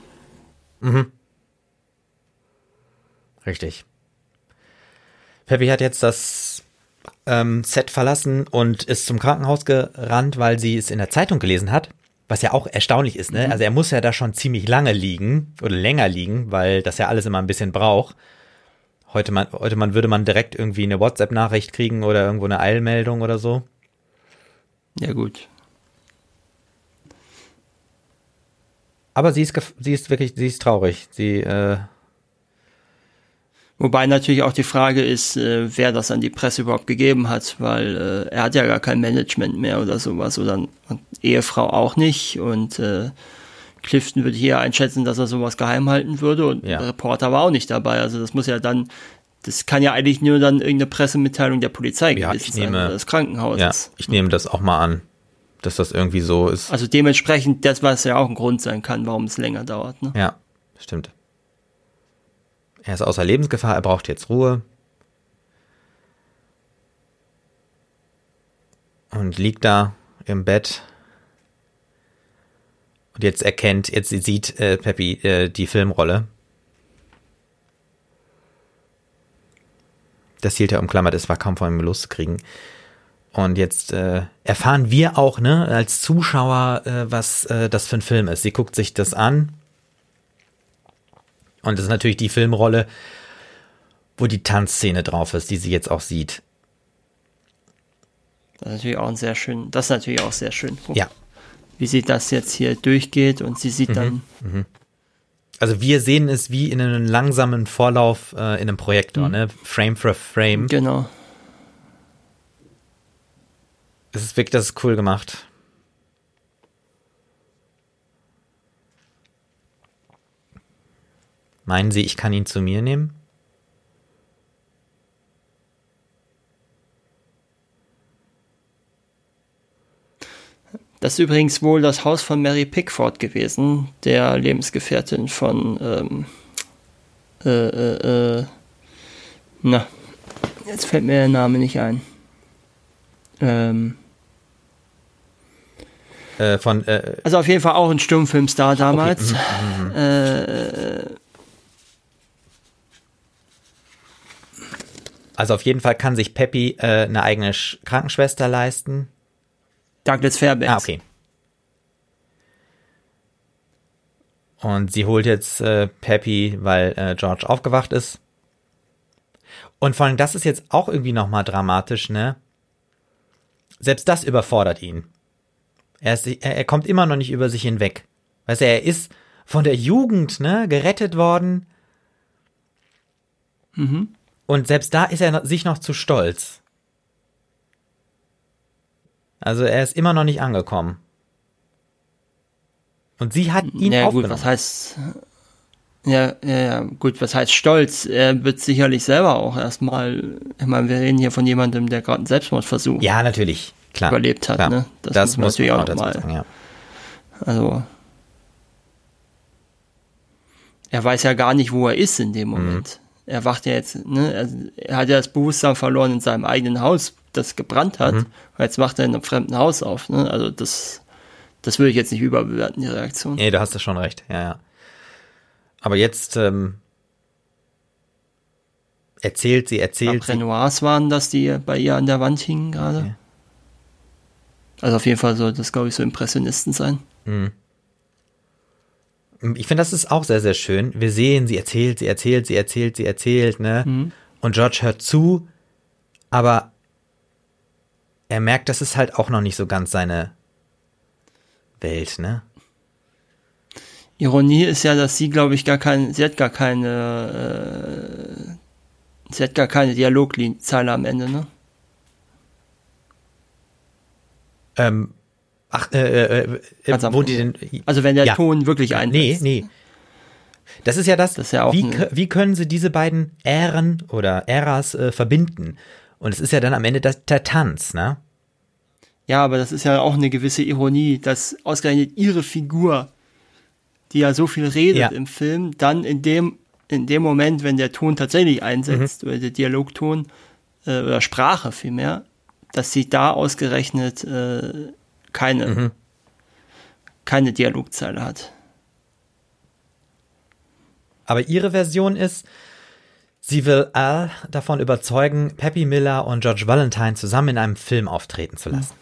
Mhm. Richtig. Peppy hat jetzt das ähm, Set verlassen und ist zum Krankenhaus gerannt, weil sie es in der Zeitung gelesen hat. Was ja auch erstaunlich ist, ne? Mhm. Also er muss ja da schon ziemlich lange liegen oder länger liegen, weil das ja alles immer ein bisschen braucht. Heute, man, heute man würde man direkt irgendwie eine WhatsApp-Nachricht kriegen oder irgendwo eine Eilmeldung oder so. Ja, gut. Aber sie ist, sie ist wirklich, sie ist traurig. Sie, äh, Wobei natürlich auch die Frage ist, äh, wer das an die Presse überhaupt gegeben hat, weil äh, er hat ja gar kein Management mehr oder sowas oder und Ehefrau auch nicht und äh, Clifton würde hier einschätzen, dass er sowas geheim halten würde und Ja. der Reporter war auch nicht dabei. Also das muss ja dann, das kann ja eigentlich nur dann irgendeine Pressemitteilung der Polizei Ja, gewesen ich sein nehme- oder des Krankenhauses. Ja, ich nehme das auch mal an, dass das irgendwie so ist. Also dementsprechend, das was ja auch ein Grund sein kann, warum es länger dauert. Ne? Ja, stimmt. Er ist außer Lebensgefahr, er braucht jetzt Ruhe. Und liegt da im Bett. Und jetzt erkennt, jetzt sieht äh, Peppy äh, die Filmrolle. Das hielt er umklammert, es war kaum von ihm loszukriegen. Und jetzt äh, erfahren wir auch, ne, als Zuschauer, äh, was äh, das für ein Film ist. Sie guckt sich das an. Und das ist natürlich die Filmrolle, wo die Tanzszene drauf ist, die sie jetzt auch sieht. Das ist natürlich auch ein sehr schön, das ist natürlich auch sehr schön. Ja. Wie sie das jetzt hier durchgeht und sie Mhm. sieht dann, Also wir sehen es wie in einem langsamen Vorlauf äh, in einem Projektor, ne? Frame for Frame. genau. Es ist wirklich, das ist cool gemacht. Meinen Sie, ich kann ihn zu mir nehmen? Das ist übrigens wohl das Haus von Mary Pickford gewesen, der Lebensgefährtin von, ähm, äh, äh, äh, na, jetzt fällt mir der Name nicht ein. Ähm, Äh, von, äh, also auf jeden Fall auch ein Stummfilmstar damals. mhm, also auf jeden Fall kann sich Peppy äh, eine eigene Sch Krankenschwester leisten. Douglas Fairbanks. Ah, okay. Und sie holt jetzt äh, Peppy, weil äh, George aufgewacht ist. Und vor allem, das ist jetzt auch irgendwie nochmal dramatisch, ne? Selbst das überfordert ihn. Er, ist, er, er kommt immer noch nicht über sich hinweg. Weißt du, er ist von der Jugend, ne, gerettet worden. Und selbst da ist er sich noch zu stolz. Also er ist immer noch nicht angekommen. Und sie hat ihn ja, gut, aufgenommen. was heißt, ja, ja, ja, gut, was heißt Stolz? Er wird sicherlich selber auch erstmal, ich meine, wir reden hier von jemandem, der gerade einen Selbstmordversuch ja, natürlich. Klar. überlebt hat, klar. ne? Das Das, muss man muss natürlich man auch auch dazu noch mal- sagen, ja. Also, er weiß ja gar nicht, wo er ist in Mhm. dem Moment. Er wacht ja jetzt, ne, er, er hat ja das Bewusstsein verloren in seinem eigenen Haus, das gebrannt hat. Mhm. Und jetzt wacht er in einem fremden Haus auf, ne? Also das, das würde ich jetzt nicht überbewerten, die Reaktion. Nee, du hast da schon recht, ja, ja. Aber jetzt ähm, erzählt sie, erzählt sie. Renoirs waren das, die bei ihr an der Wand hingen gerade. Okay. Also auf jeden Fall soll das, glaube ich, so Impressionisten sein. Ich finde, das ist auch sehr, sehr schön. Wir sehen, sie erzählt, sie erzählt, sie erzählt, sie erzählt, ne? Mhm. Und George hört zu, aber er merkt, das ist halt auch noch nicht so ganz seine Welt, ne? Ironie ist ja, dass sie, glaube ich, gar keine, sie hat gar keine, äh, sie hat gar keine Dialogzeile am Ende, ne? Ähm, ach, äh, äh, äh, am wo die denn, Also wenn der Ja. Ton wirklich einsetzt. Nee, nee. Das ist ja das, Das ist ja auch wie, wie können sie diese beiden Ähren oder Äras äh, verbinden? Und es ist ja dann am Ende das, der Tanz, ne? Ja, aber das ist ja auch eine gewisse Ironie, dass ausgerechnet ihre Figur, die ja so viel redet Ja. im Film, dann in dem, in dem Moment, wenn der Ton tatsächlich einsetzt, Mhm. oder der Dialogton, äh, oder Sprache vielmehr, dass sie da ausgerechnet äh, keine, Mhm. keine Dialogzeile hat. Aber ihre Version ist, sie will Al davon überzeugen, Peppy Miller und George Valentine zusammen in einem Film auftreten zu lassen.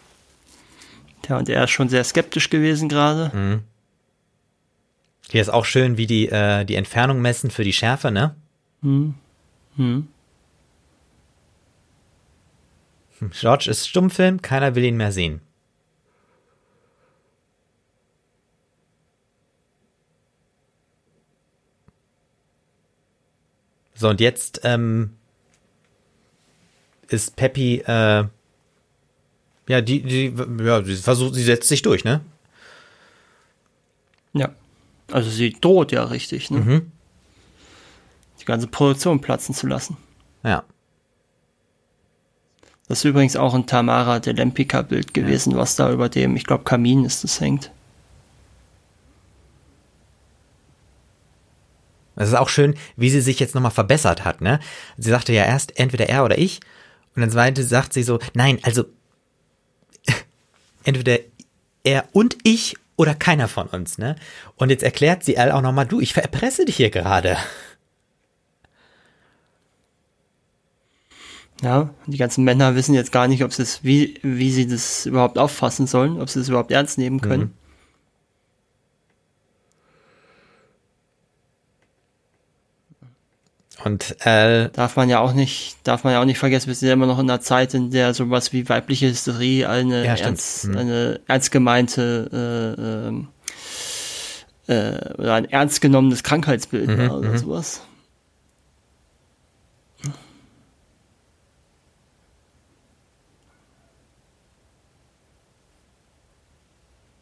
Ja, und er ist schon sehr skeptisch gewesen gerade. Mhm. Hier ist auch schön, wie die äh, die Entfernung messen für die Schärfe, ne? Hm. George ist Stummfilm, keiner will ihn mehr sehen. So, und jetzt ähm, ist Peppy, äh, ja, die, die, ja, sie versucht, sie setzt sich durch, ne? Ja. Also sie droht ja richtig, ne? Mhm. Die ganze Produktion platzen zu lassen. Ja. Das ist übrigens auch ein Tamara de Lempicka-Bild gewesen, was da über dem, ich glaube, Kamin ist das hängt. Es ist auch schön, wie sie sich jetzt nochmal verbessert hat, ne? Sie sagte ja erst entweder er oder ich. Und dann zweite sagt sie so, nein, also entweder er und ich oder keiner von uns, ne? Und jetzt erklärt sie all auch nochmal, du, ich verpresse dich hier gerade. Ja, die ganzen Männer wissen jetzt gar nicht, ob sie es, wie, wie sie das überhaupt auffassen sollen, ob sie es überhaupt ernst nehmen können. Mhm. Und äh, Darf man ja auch nicht, darf man ja auch nicht vergessen, wir sind ja immer noch in einer Zeit, in der sowas wie weibliche Hysterie eine, Ja, ernst, Mhm. eine ernst gemeinte äh, ähm, äh, oder ein ernst genommenes Krankheitsbild Mhm, war oder sowas.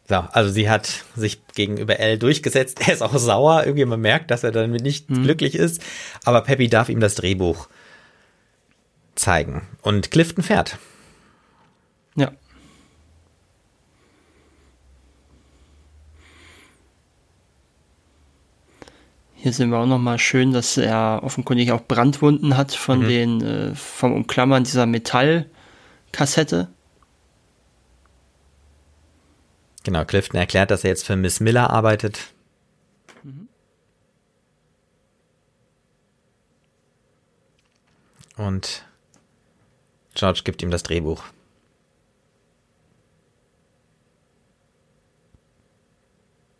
So, also sie hat sich gegenüber Elle durchgesetzt. Er ist auch sauer, irgendwie man merkt, dass er damit nicht glücklich ist. Aber Peppy darf ihm das Drehbuch zeigen. Und Clifton fährt. Ja. Hier sehen wir auch nochmal schön, dass er offenkundig auch Brandwunden hat von Mhm. den, äh, vom Umklammern dieser Metallkassette. Genau, Clifton erklärt, dass er jetzt für Miss Miller arbeitet. Und George gibt ihm das Drehbuch.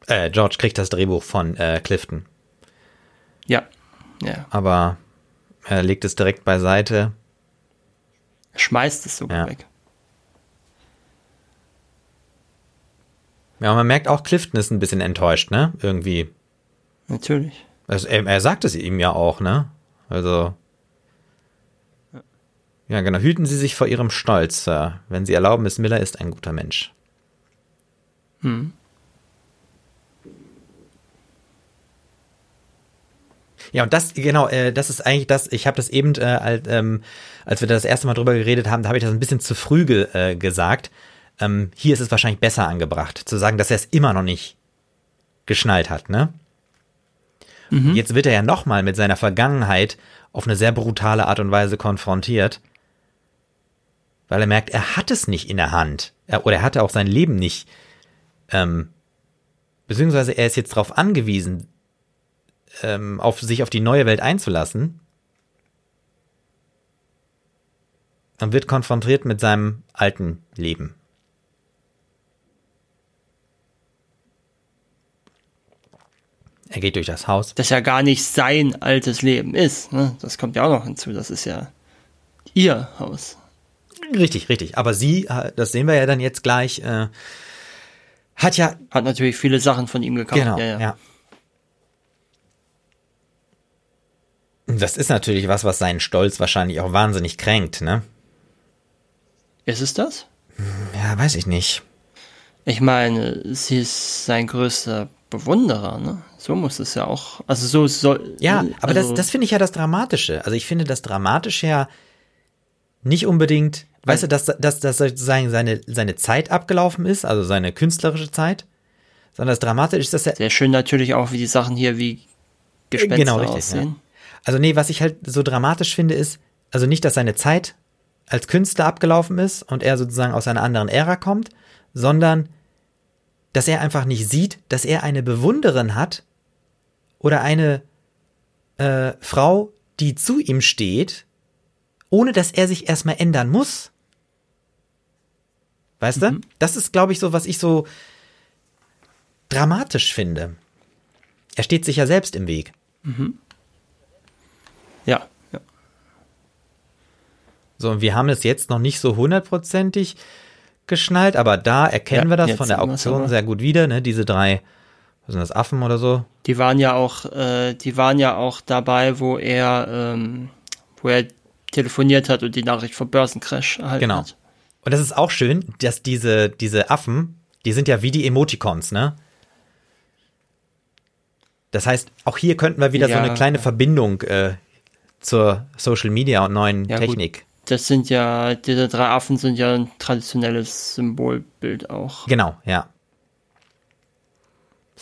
Äh, George kriegt das Drehbuch von äh, Clifton, Ja. Ja. aber er legt es direkt beiseite. Er schmeißt es sogar Ja. weg. Ja, und man merkt auch, Clifton ist ein bisschen enttäuscht, ne? Irgendwie. Natürlich. Also er, er sagt es ihm ja auch, ne? Also. Ja, genau. Hüten Sie sich vor Ihrem Stolz, Sir. Wenn Sie erlauben, Miss Miller ist ein guter Mensch. Hm. Ja, und das, genau, äh, das ist eigentlich das, ich habe das eben, äh, als, ähm, als wir das erste Mal drüber geredet haben, da habe ich das ein bisschen zu früh ge äh, gesagt. Ähm, hier ist es wahrscheinlich besser angebracht, zu sagen, dass er es immer noch nicht geschnallt hat, ne? Jetzt wird er ja nochmal mit seiner Vergangenheit auf eine sehr brutale Art und Weise konfrontiert, weil er merkt, er hat es nicht in der Hand. Er, oder er hatte auch sein Leben nicht. Ähm, beziehungsweise er ist jetzt darauf angewiesen, ähm, auf sich auf die neue Welt einzulassen. Und wird konfrontiert mit seinem alten Leben. Er geht durch das Haus. Das ja gar nicht sein altes Leben ist. Ne? Das kommt ja auch noch hinzu. Das ist ja ihr Haus. Richtig, richtig. Aber sie, äh, das sehen wir ja dann jetzt gleich, äh, hat ja Hat natürlich viele Sachen von ihm gekauft. Genau, ja, ja. ja. Das ist natürlich was, was seinen Stolz wahrscheinlich auch wahnsinnig kränkt, ne? Ist es das? Ja, weiß ich nicht. Ich meine, sie ist sein größter Bewunderer, ne? So muss es ja auch. Also so soll. Ja, aber also, das, das finde ich ja das Dramatische. Also ich finde das Dramatische ja nicht unbedingt, weißt du, dass, dass, dass sozusagen seine, seine Zeit abgelaufen ist, also seine künstlerische Zeit, sondern das Dramatische ist, dass er Sehr schön natürlich auch, wie die Sachen hier wie Gespenster Genau, richtig, aussehen. Also nee, was ich halt so dramatisch finde, ist, also nicht, dass seine Zeit als Künstler abgelaufen ist und er sozusagen aus einer anderen Ära kommt, sondern dass er einfach nicht sieht, dass er eine Bewunderin hat oder eine äh, Frau, die zu ihm steht, ohne dass er sich erstmal ändern muss. Weißt du? Das ist, glaube ich, so, was ich so dramatisch finde. Er steht sich ja selbst im Weg. Ja, ja. So, und wir haben es jetzt noch nicht so hundertprozentig geschnallt, aber da erkennen Ja, wir das von der Auktion sehr gut wieder, ne? Diese drei Was sind das, Affen oder so? Die waren ja auch, äh, die waren ja auch dabei, wo er, ähm, wo er telefoniert hat und die Nachricht vom Börsencrash erhalten Genau. hat. Und das ist auch schön, dass diese, diese Affen, die sind ja wie die Emoticons, ne? Das heißt, auch hier könnten wir wieder Ja. so eine kleine Verbindung äh, zur Social Media und neuen Ja, gut. Technik. Das sind ja, diese drei Affen sind ja ein traditionelles Symbolbild auch. Genau, ja.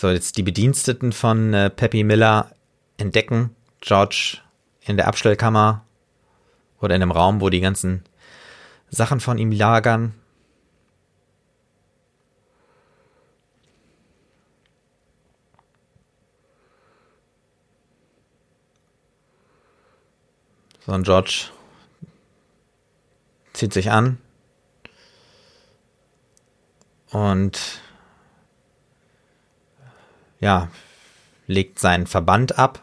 So, jetzt die Bediensteten von äh, Peppy Miller entdecken George in der Abstellkammer oder in dem Raum, wo die ganzen Sachen von ihm lagern. So, und George zieht sich an und ja, legt seinen Verband ab.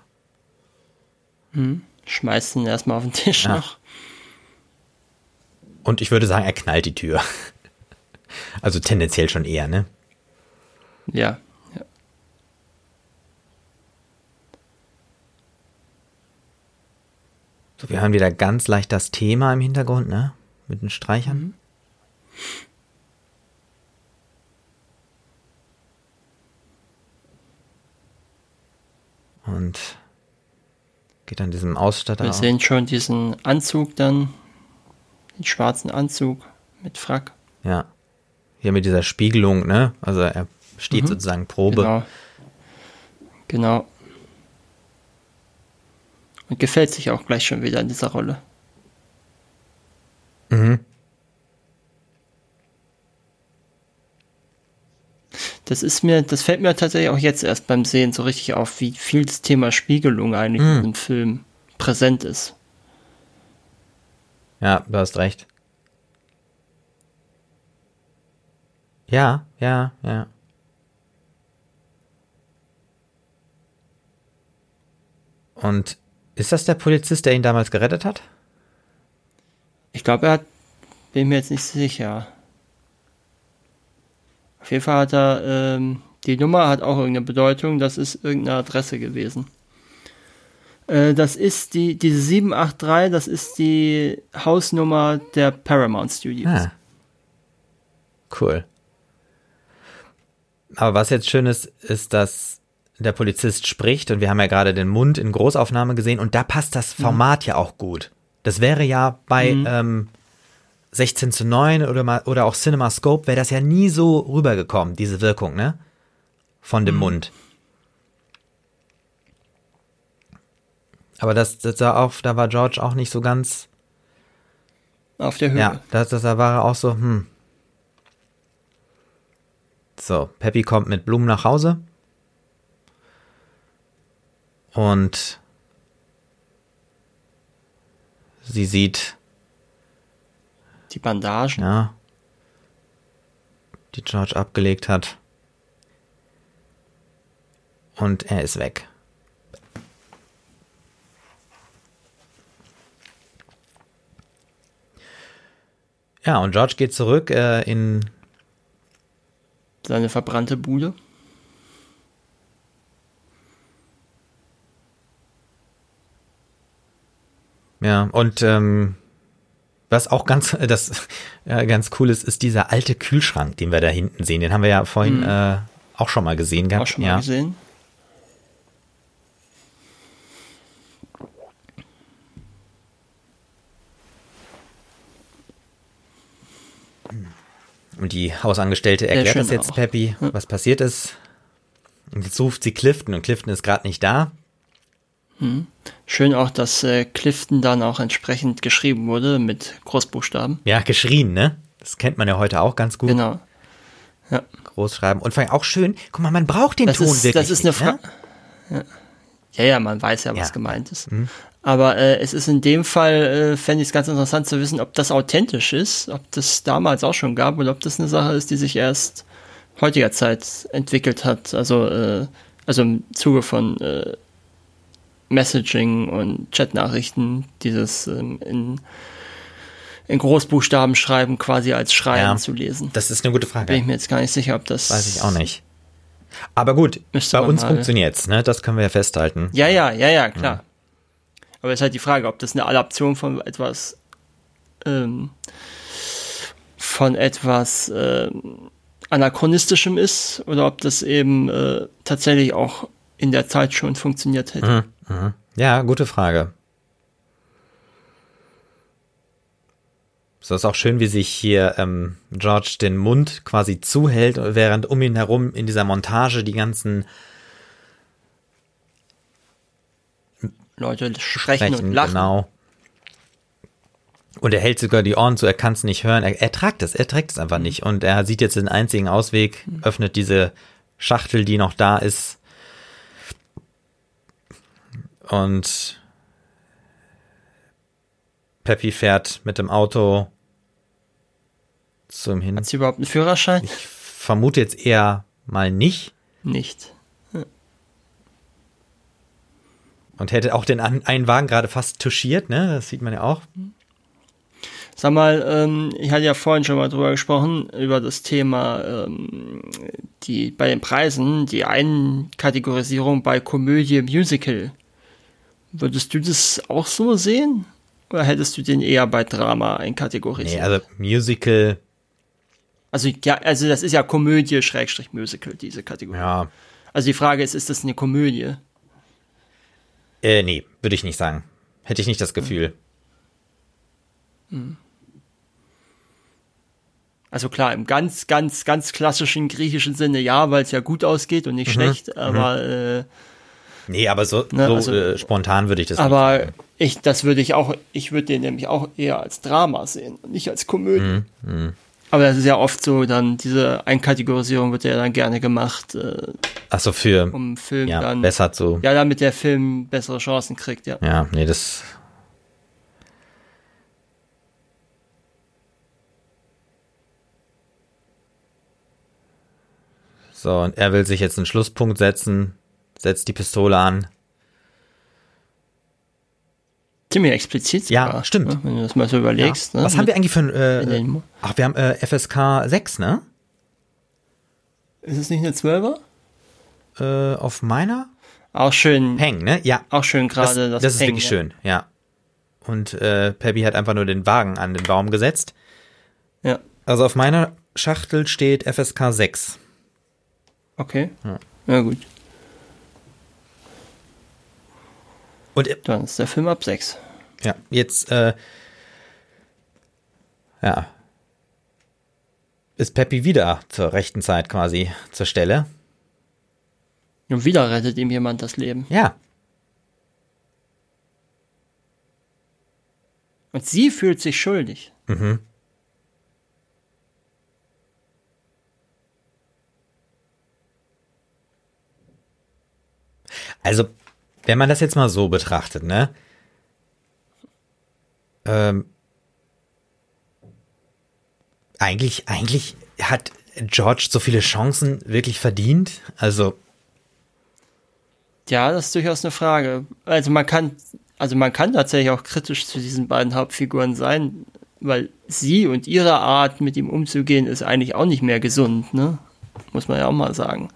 Schmeißt ihn erstmal auf den Tisch Ja. noch. Und ich würde sagen, er knallt die Tür. Also tendenziell schon eher, ne? Ja. ja. So, wir hören wieder ganz leicht das Thema im Hintergrund, ne? Mit den Streichern. Und geht an diesem Ausstatter. Wir auf. sehen schon diesen Anzug dann, den schwarzen Anzug mit Frack. Ja. Hier mit dieser Spiegelung, ne? Also er steht sozusagen Probe. Genau. Genau. Und gefällt sich auch gleich schon wieder in dieser Rolle. Mhm. Das ist mir, das fällt mir tatsächlich auch jetzt erst beim Sehen so richtig auf, wie viel das Thema Spiegelung eigentlich in dem Film präsent ist. Ja, du hast recht. Ja, ja, ja. Und ist das der Polizist, der ihn damals gerettet hat? Ich glaube, er hat, bin mir jetzt nicht sicher. Auf jeden Fall hat er, ähm, die Nummer hat auch irgendeine Bedeutung, das ist irgendeine Adresse gewesen. Äh, das ist die, diese 783, das ist die Hausnummer der Paramount Studios. Ah. Cool. Aber was jetzt schön ist, ist, dass der Polizist spricht und wir haben ja gerade den Mund in Großaufnahme gesehen und da passt das Format ja auch gut. Das wäre ja bei ähm, 16 zu 9 oder, mal, oder auch CinemaScope wäre das ja nie so rübergekommen, diese Wirkung, ne? Von dem Mund. Aber das, das da, auf, da war George auch nicht so ganz Auf der Höhe. ja, das, das, da war er auch so, hm. So, Peppy kommt mit Blumen nach Hause. Und sie sieht, Die Bandagen. ja, die George abgelegt hat. Und er ist weg. Ja, und George geht zurück äh, in Seine verbrannte Bude. Ja, und ähm, was auch ganz, das, ja, ganz cool ist, ist dieser alte Kühlschrank, den wir da hinten sehen. Den haben wir ja vorhin äh, auch schon mal gesehen gehabt. Auch schon mal ja. gesehen. Und die Hausangestellte erklärt das jetzt auch. Peppy, was passiert ist. Und jetzt ruft sie Clifton und Clifton ist gerade nicht da. Schön auch, dass äh, Clifton dann auch entsprechend geschrieben wurde mit Großbuchstaben. Ja, geschrien, ne? Das kennt man ja heute auch ganz gut. Genau. Großschreiben. Und vor allem auch schön, guck mal, man braucht den Das Ton ist, wirklich. das ist eine nicht, ne? Frage. Ja. ja, man weiß ja, was Ja. Mhm. gemeint ist. Aber äh, es ist in dem Fall, äh, fände ich es ganz interessant zu wissen, ob das authentisch ist, ob das damals auch schon gab oder ob das eine Sache ist, die sich erst heutiger Zeit entwickelt hat. Also, äh, also im Zuge von äh, Messaging und Chatnachrichten, dieses ähm, in, in Großbuchstaben schreiben quasi als Schreiben Ja. zu lesen. Das ist eine gute Bin ich Frage. mir jetzt gar nicht sicher, ob das Weiß ich auch nicht. Aber gut, bei uns funktioniert's, ne? Das können wir ja festhalten. Ja, ja, ja, ja, klar. Aber es ist halt die Frage, ob das eine Adaption von etwas ähm, von etwas ähm, anachronistischem ist oder ob das eben äh, tatsächlich auch in der Zeit schon funktioniert hätte. Ja, gute Frage. So ist auch schön, wie sich hier ähm, George den Mund quasi zuhält, während um ihn herum in dieser Montage die ganzen Leute sprechen, Sprechen, und lachen. genau. Und er hält sogar die Ohren zu, er kann es nicht hören. Er, er tragt es, er trägt es einfach Mhm. nicht. Und er sieht jetzt den einzigen Ausweg, öffnet diese Schachtel, die noch da ist. Und Peppy fährt mit dem Auto zum Hin. Hat sie überhaupt einen Führerschein? Ich vermute jetzt eher mal nicht. Nicht. Und hätte auch den einen Wagen gerade fast touchiert, ne? Das sieht man ja auch. Sag mal, ähm, ich hatte ja vorhin schon mal drüber gesprochen, über das Thema ähm, die bei den Preisen, die Einkategorisierung bei Komödie, Musical. Würdest du das auch so sehen? Oder hättest du den eher bei Drama einkategorisiert? Nee, also Musical, also, ja, also das ist ja Komödie, Schrägstrich Musical, diese Kategorie. ja, Also die Frage ist, ist das eine Komödie? Äh, nee, würde ich nicht sagen. Hätte ich nicht das Gefühl. Also klar, im ganz, ganz, ganz klassischen griechischen Sinne ja, weil es ja gut ausgeht und nicht schlecht, aber äh, Nee, aber so, Ne, so also- äh, spontan würde ich das nicht. Aber ich, das würde ich auch, ich würde den nämlich auch eher als Drama sehen und nicht als Komödie. Aber das ist ja oft so, dann diese Einkategorisierung wird ja dann gerne gemacht, äh, Ach so, für, um Film ja, dann, besser zu. ja, damit der Film bessere Chancen kriegt, ja. Ja, nee, das. So, und er will sich jetzt einen Schlusspunkt setzen, setzt die Pistole an. Ziemlich explizit Ja, sogar, stimmt. Ne, wenn du das mal so überlegst. Ne, Was haben wir eigentlich für ein, äh, ach, wir haben äh, FSK 6, ne? Ist es nicht eine Zwölfer? Äh, auf meiner? Auch schön, Peng, ne? Ja. auch schön Das, gerade das, das, ist Peng, wirklich ja. schön, ja. Und äh, Peppy hat einfach nur den Wagen an den Baum gesetzt. Ja, Also auf meiner Schachtel steht FSK 6. okay. Ja. gut, Und äh, dann ist der Film ab sechs. ja, jetzt äh, ja, ist Peppy wieder zur rechten Zeit quasi zur Stelle. Und wieder rettet ihm jemand das Leben. Ja, Und sie fühlt sich schuldig. also wenn man das jetzt mal so betrachtet, ne? Ähm, eigentlich, eigentlich hat George so viele Chancen wirklich verdient. Also Ja, das ist durchaus eine Frage. Also man kann, also man kann tatsächlich auch kritisch zu diesen beiden Hauptfiguren sein, weil sie und ihre Art, mit ihm umzugehen, ist eigentlich auch nicht mehr gesund, ne? Muss man ja auch mal sagen.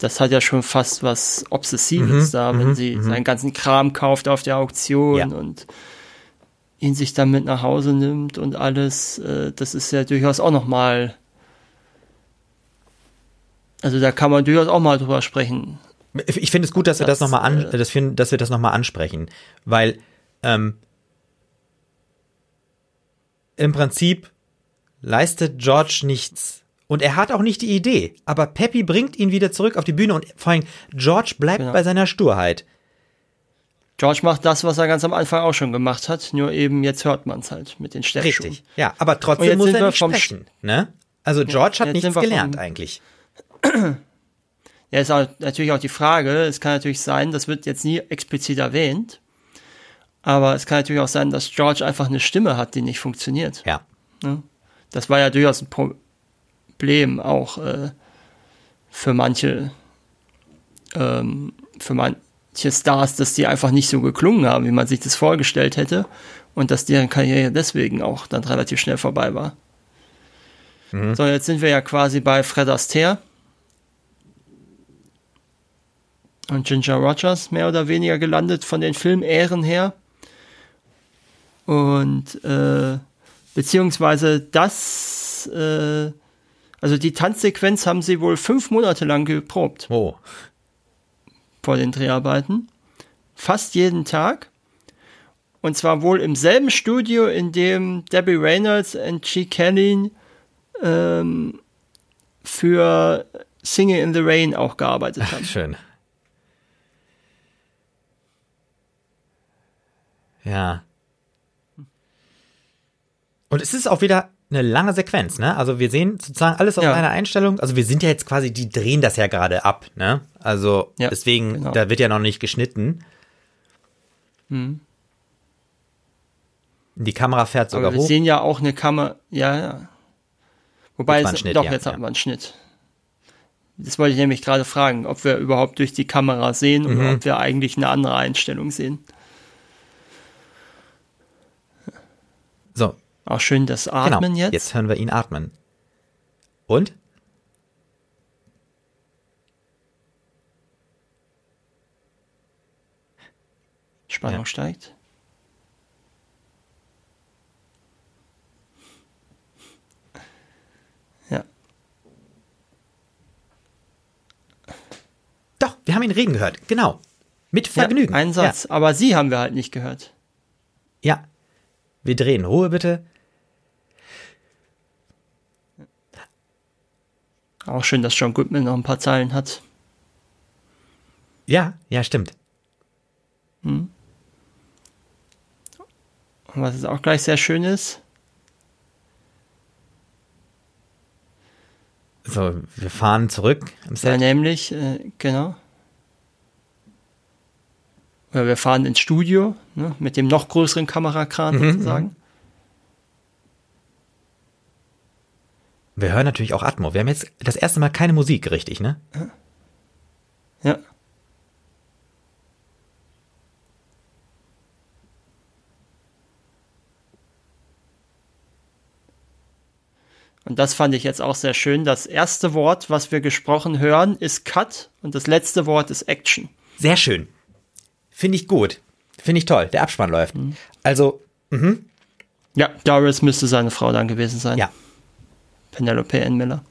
Das hat ja schon fast was Obsessives da, wenn sie seinen ganzen Kram kauft auf der Auktion Ja. und ihn sich dann mit nach Hause nimmt und alles. Äh, das ist ja durchaus auch noch mal also da kann man durchaus auch mal drüber sprechen. Ich finde es gut, dass wir das, nochmal an, äh, das find, dass wir das nochmal ansprechen, weil ähm, im Prinzip leistet George nichts und er hat auch nicht die Idee, aber Peppy bringt ihn wieder zurück auf die Bühne und vor allem George bleibt Genau. bei seiner Sturheit. George macht das, was er ganz am Anfang auch schon gemacht hat, nur eben jetzt hört man es halt mit den Steckschuhen. Richtig. Ja, aber trotzdem muss er wir nicht vom sprechen. Ne? Also George hat jetzt nichts gelernt eigentlich. Ja, ist auch natürlich auch die Frage, es kann natürlich sein, das wird jetzt nie explizit erwähnt, aber es kann natürlich auch sein, dass George einfach eine Stimme hat, die nicht funktioniert. Ja. Das war ja durchaus ein Problem auch äh, für manche ähm, für manche Stars, dass die einfach nicht so geklungen haben, wie man sich das vorgestellt hätte und dass deren Karriere deswegen auch dann relativ schnell vorbei war. So, jetzt sind wir ja quasi bei Fred Astaire. und Ginger Rogers mehr oder weniger gelandet von den Filmehren her. Und äh, beziehungsweise das, äh, also die Tanzsequenz haben sie wohl fünf Monate lang geprobt. Oh. Vor den Dreharbeiten. Fast jeden Tag. Und zwar wohl im selben Studio, in dem Debbie Reynolds und G. Kelly ähm, für Singing in the Rain auch gearbeitet haben. Schön. Ja. Und es ist auch wieder eine lange Sequenz, ne? Also wir sehen sozusagen alles aus Ja. einer Einstellung. Also wir sind ja jetzt quasi, die drehen das ja gerade ab, ne? Also Ja, deswegen, genau. da wird ja noch nicht geschnitten. Mhm. Die Kamera fährt sogar Aber wir hoch. sehen ja auch eine Kamera. Ja, ja. Wobei, es, Schnitt, doch, ja, jetzt haben wir einen Schnitt. Das wollte ich nämlich gerade fragen, ob wir überhaupt durch die Kamera sehen oder Mhm. ob wir eigentlich eine andere Einstellung sehen. So, Auch schön das genau. Atmen jetzt. Jetzt hören wir ihn atmen. Und? Spannung Ja. steigt. Ja. Doch, wir haben ihn reden gehört. Genau. Mit Vergnügen. Ja, einen Satz. Aber sie haben wir halt nicht gehört. Ja. ja. Wir drehen. Ruhe bitte. Auch schön, dass John Goodman noch ein paar Zeilen hat. Ja, ja, stimmt. Und was jetzt auch gleich sehr schön ist, So, wir fahren zurück Ja, Set. nämlich, äh, genau. Oder wir fahren ins Studio ne, mit dem noch größeren Kamerakran Mhm, sozusagen. Wir hören natürlich auch Atmo. Wir haben jetzt das erste Mal keine Musik, richtig, ne? Ja. Und das fand ich jetzt auch sehr schön. Das erste Wort, was wir gesprochen hören, ist Cut und das letzte Wort ist Action. Sehr schön. Finde ich gut. Finde ich toll. Der Abspann läuft. Mhm. Also, Ja, Doris müsste seine Frau dann gewesen sein. ja, Penelope N. Miller.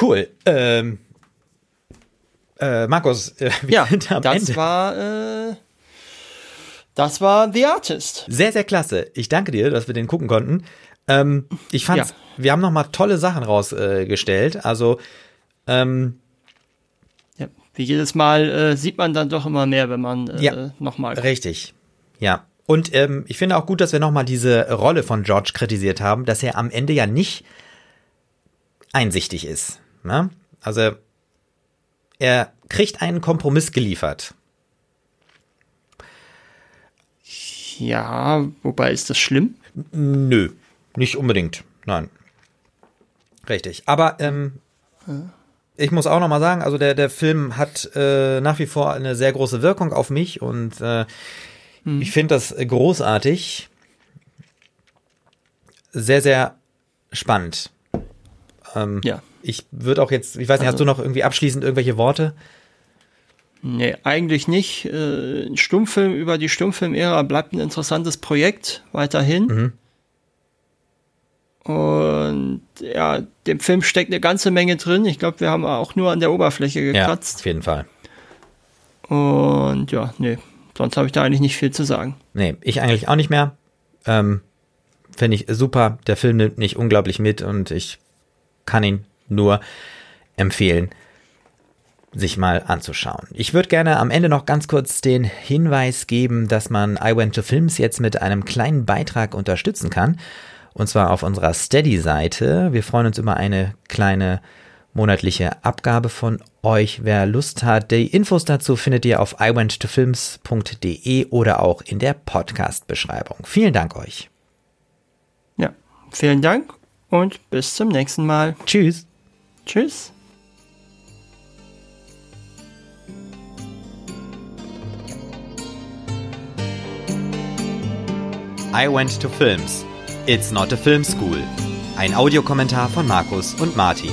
cool. Ähm, äh, Markus, äh, Ja, das Ende. war, äh, das war The Artist. Sehr, sehr klasse. Ich danke dir, dass wir den gucken konnten. Ähm, ich fand's, Ja. wir haben nochmal tolle Sachen rausgestellt. Gestellt. also, ähm, Ja, wie jedes Mal äh, sieht man dann doch immer mehr, wenn man äh, Ja. nochmal. Richtig. Ja. Und ähm, ich finde auch gut, dass wir nochmal diese Rolle von George kritisiert haben, dass er am Ende ja nicht einsichtig ist. Ne? Also er kriegt einen Kompromiss geliefert. Ja, wobei ist das schlimm? Nö, nicht unbedingt. Nein. Richtig. Aber ähm, ich muss auch nochmal sagen, also der, der Film hat äh, nach wie vor eine sehr große Wirkung auf mich und äh, ich finde das großartig. Sehr, sehr spannend. Ähm, Ja. Ich würde auch jetzt, ich weiß nicht, hast Also- du noch irgendwie abschließend irgendwelche Worte? Nee, eigentlich nicht. Äh, ein Stummfilm über die Stummfilm-Ära bleibt ein interessantes Projekt weiterhin. Mhm. Und ja, dem Film steckt eine ganze Menge drin. Ich glaube, wir haben auch nur an der Oberfläche Ja, gekratzt. auf jeden Fall. Und ja, nee, sonst habe ich da eigentlich nicht viel zu sagen. Nee, ich eigentlich auch nicht mehr. Ähm, Finde ich super. Der Film nimmt mich unglaublich mit und ich kann ihn nur empfehlen, sich mal anzuschauen. Ich würde gerne am Ende noch ganz kurz den Hinweis geben, dass man I Went to Films jetzt mit einem kleinen Beitrag unterstützen kann. Und zwar auf unserer Steady-Seite. Wir freuen uns über eine kleine monatliche Abgabe von euch. Wer Lust hat, die Infos dazu findet ihr auf iwenttofilms.de oder auch in der Podcast-Beschreibung. Vielen Dank euch. Ja, vielen Dank und bis zum nächsten Mal. Tschüss. Tschüss. I Went to Films. It's not a film school. Ein Audiokommentar von Markus und Martin.